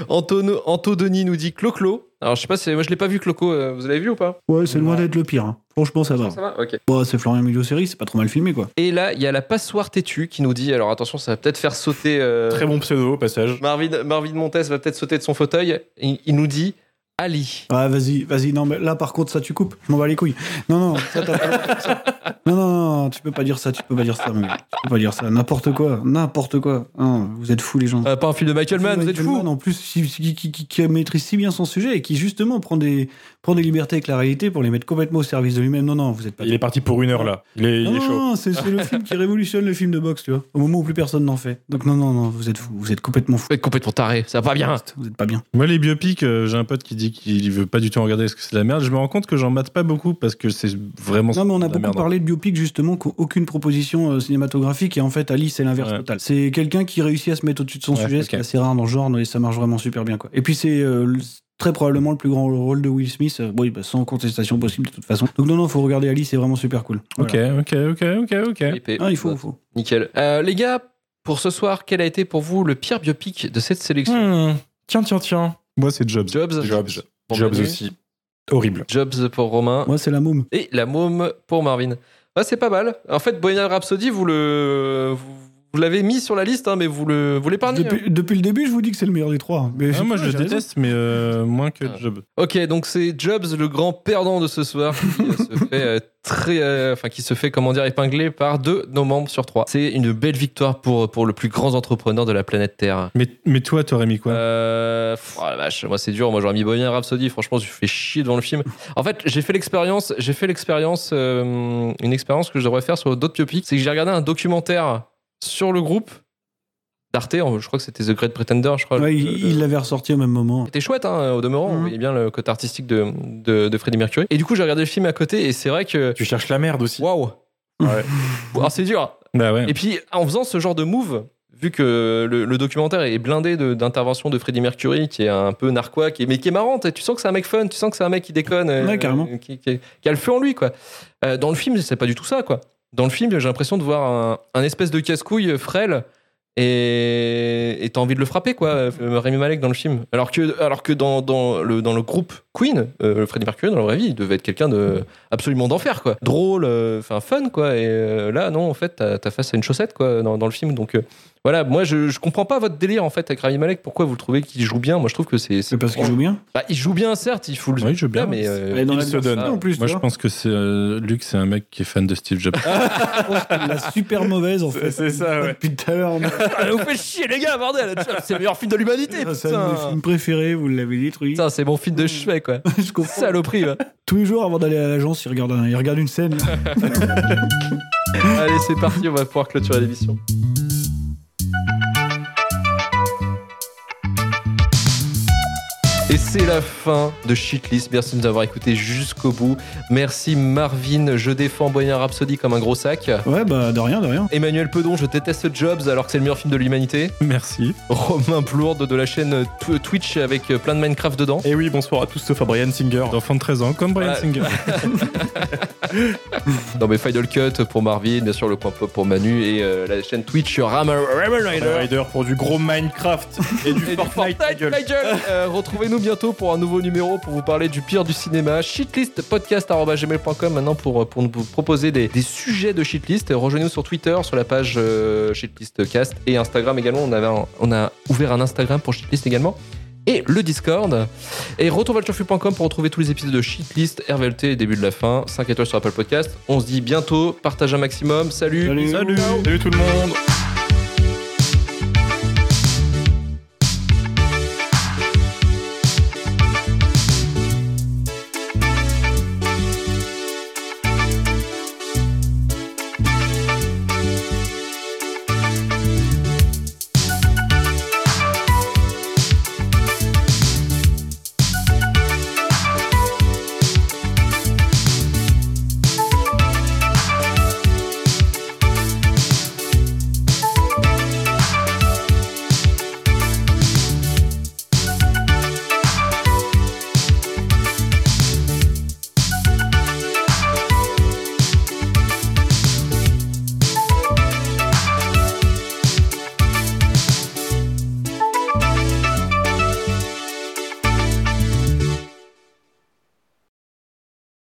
Antono, Anto Denis nous dit Clo-Clo. Alors je sais pas, si, moi je l'ai pas vu Cloco. euh, Vous l'avez vu ou pas? Ouais, c'est loin d'être le pire. hein. Franchement, ça va. Ça va Ok. Bon, c'est Florian Milieu série, c'est pas trop mal filmé, quoi. Et là, il y a la passoire têtue qui nous dit. Alors attention, ça va peut-être faire sauter. euh, Très bon pseudo au passage. Marvin, Marvin Montes va peut-être sauter de son fauteuil. Il, il nous dit Ali. Ouais, vas-y, vas-y. Non, mais là, par contre, ça, tu coupes. Je m'en bats les couilles. Non, non, ça, t'as pas- ça- Non, non, non, tu peux pas dire ça, tu peux pas dire ça, gars. Tu peux pas dire ça. N'importe quoi, n'importe quoi. Non, vous êtes fous, les gens. Euh, pas un film de Michael Mann, vous êtes fous En plus, qui, qui- qui- qui- qui maîtrise si bien son sujet et qui, justement, prend des, prend des libertés avec la réalité pour les mettre complètement au service de lui-même. Non, non, vous êtes pas. Il est parti pour une heure là. Il est, il non, est chaud. non, c'est le film qui révolutionne le film de boxe, tu vois. Au moment où plus personne n'en fait. Donc, non, non, non, vous êtes fous. Vous êtes complètement fous. Vous êtes complètement taré, ça va pas bien. Vous êtes pas bien. Moi, les biopics, euh, j'ai un pote qui dit qu'il veut pas du tout en regarder parce que c'est de la merde. Je me rends compte que j'en mate pas beaucoup parce que c'est vraiment. Non, mais on a beaucoup merde, en parlé parlait de biopic justement, qu'aucune proposition euh, cinématographique et en fait Ali c'est l'inverse Ouais. total. C'est quelqu'un qui réussit à se mettre au-dessus de son Ouais, sujet, ce ok. qui est assez rare dans le genre et ça marche vraiment super bien quoi. Et puis c'est euh, très probablement le plus grand rôle de Will Smith, euh, oui, bah, sans contestation possible de toute façon. Donc non non, faut regarder Ali, c'est vraiment super cool. Ok, Voilà. ok, ok, ok, ok. IP. Ah, il faut, il faut. Nickel. Euh, les gars, pour ce soir, quel a été pour vous le pire biopic de cette sélection? Hmm. Tiens, tiens, tiens. Moi, c'est Jobs. Jobs. Jobs. Jobs aussi. Horrible. Jobs pour Romain. Moi c'est la môme. Et la môme pour Marvin. Ouais, c'est pas mal. En fait, Bohemian Rhapsody, vous le. Vous, vous l'avez mis sur la liste, hein, mais vous le vous l'épargnez. hein. Depuis, le début, je vous dis que c'est le meilleur des trois. Mais Ah, moi, je le raison. déteste, mais euh, moins que Ah. Jobs. Ok, donc c'est Jobs, le grand perdant de ce soir, qui se fait euh, très, euh, enfin qui se fait comment dire épingler par deux de nos membres sur trois. C'est une belle victoire pour pour le plus grand entrepreneur de la planète Terre. Mais, mais toi, t'aurais mis quoi? Euh, pff, oh la vache, moi c'est dur. Moi j'aurais mis Bohemian Rhapsody. Franchement, je fais chier devant le film. En fait, j'ai fait l'expérience, j'ai fait l'expérience, euh, une expérience que je devrais faire sur d'autres biopics. C'est que j'ai regardé un documentaire sur le groupe d'Arte. Je crois que c'était The Great Pretender. Je crois. Ouais, Le- il l'avait ressorti au même moment. c'était chouette, hein, au demeurant. On Mhm. voyait bien le côté artistique de, de, de Freddie Mercury. Et du coup, j'ai regardé le film à côté et c'est vrai que. Tu cherches la merde aussi. Waouh! Ouais. Ah, c'est dur. Bah ouais. Et puis, en faisant ce genre de move, vu que le, le documentaire est blindé de- d'interventions de, Freddie Mercury, qui est un peu narquois, qui est, mais qui est marrante, et tu sens que c'est un mec fun, tu sens que c'est un mec qui déconne, euh, Ouais, carrément. qui, qui- qui a le feu en lui, quoi. Euh, dans le film, c'est pas du tout ça, quoi. Dans le film, j'ai l'impression de voir un, espèce de casse-couille frêle. Et t'as envie de le frapper, quoi, euh, Rémi Malek dans le film. Alors que, dans, le, groupe Queen, euh, Freddie Mercury, dans la vraie vie, il devait être quelqu'un de absolument d'enfer, quoi. Drôle, euh, fun, quoi. Et là, non, en fait, t'as face à une chaussette, quoi, dans, dans le film. Donc voilà, moi, je, je comprends pas votre délire, en fait, avec Rami Malek. Pourquoi vous le trouvez qu'il joue bien? Moi, je trouve que c'est. C'est parce qu'il joue bien. Bah, il joue bien, certes, il fout le. Oui, il joue bien. mais. euh, dans il la se donne. en plus. Moi, je pense que c'est euh, Luc, c'est un mec qui est fan de Steve Jobs. la super mauvaise en fait. C'est ça, ouais. Depuis tout à l'heure. Ah, vous faites chier, les gars, bordel C'est le meilleur film de l'humanité, C'est un de mes putain films préférés, vous l'avez détruit. Putain, c'est mon film de chevet, quoi. je comprends. Saloperie, va. Tous les jours avant d'aller à l'agence, il regarde, un- il regarde une scène. Allez, c'est parti, on va pouvoir clôturer l'émission. Et c'est la fin de Shitlist. Merci de nous avoir écoutés jusqu'au bout. Merci Marvin, je défends Bohemian Rhapsody comme un gros sac. Ouais, bah de rien, de rien. Emmanuel Pedon, je déteste Jobs alors que c'est le meilleur film de l'humanité. Merci. Romain Plourde de la chaîne Tw- Twitch avec plein de Minecraft dedans. Et oui, bonsoir à tous, sauf à Brian Singer. D'enfant de 13 ans, comme Brian. Singer. Non mais Final Cut pour Marvin, bien sûr le point pop pour Manu et euh, la chaîne Twitch Rammer Rider. Rider pour du gros Minecraft et du Et du Fortnite. Euh, Retrouvez-nous bientôt pour un nouveau numéro pour vous parler du pire du cinéma. Shitlistpodcast.gmail.com maintenant pour, pour nous proposer des, des sujets de shitlist. Rejoignez-nous sur Twitter, sur la page euh, Shitlistcast et Instagram également. On, avait un- on a ouvert un Instagram pour Shitlist également. Et le Discord. Et retourvalturfu.com pour retrouver tous les épisodes de Shitlist, RVLT, début de la fin. 5 étoiles sur Apple Podcast. On se dit bientôt. Partage un maximum. Salut. Salut. Salut. Salut tout le monde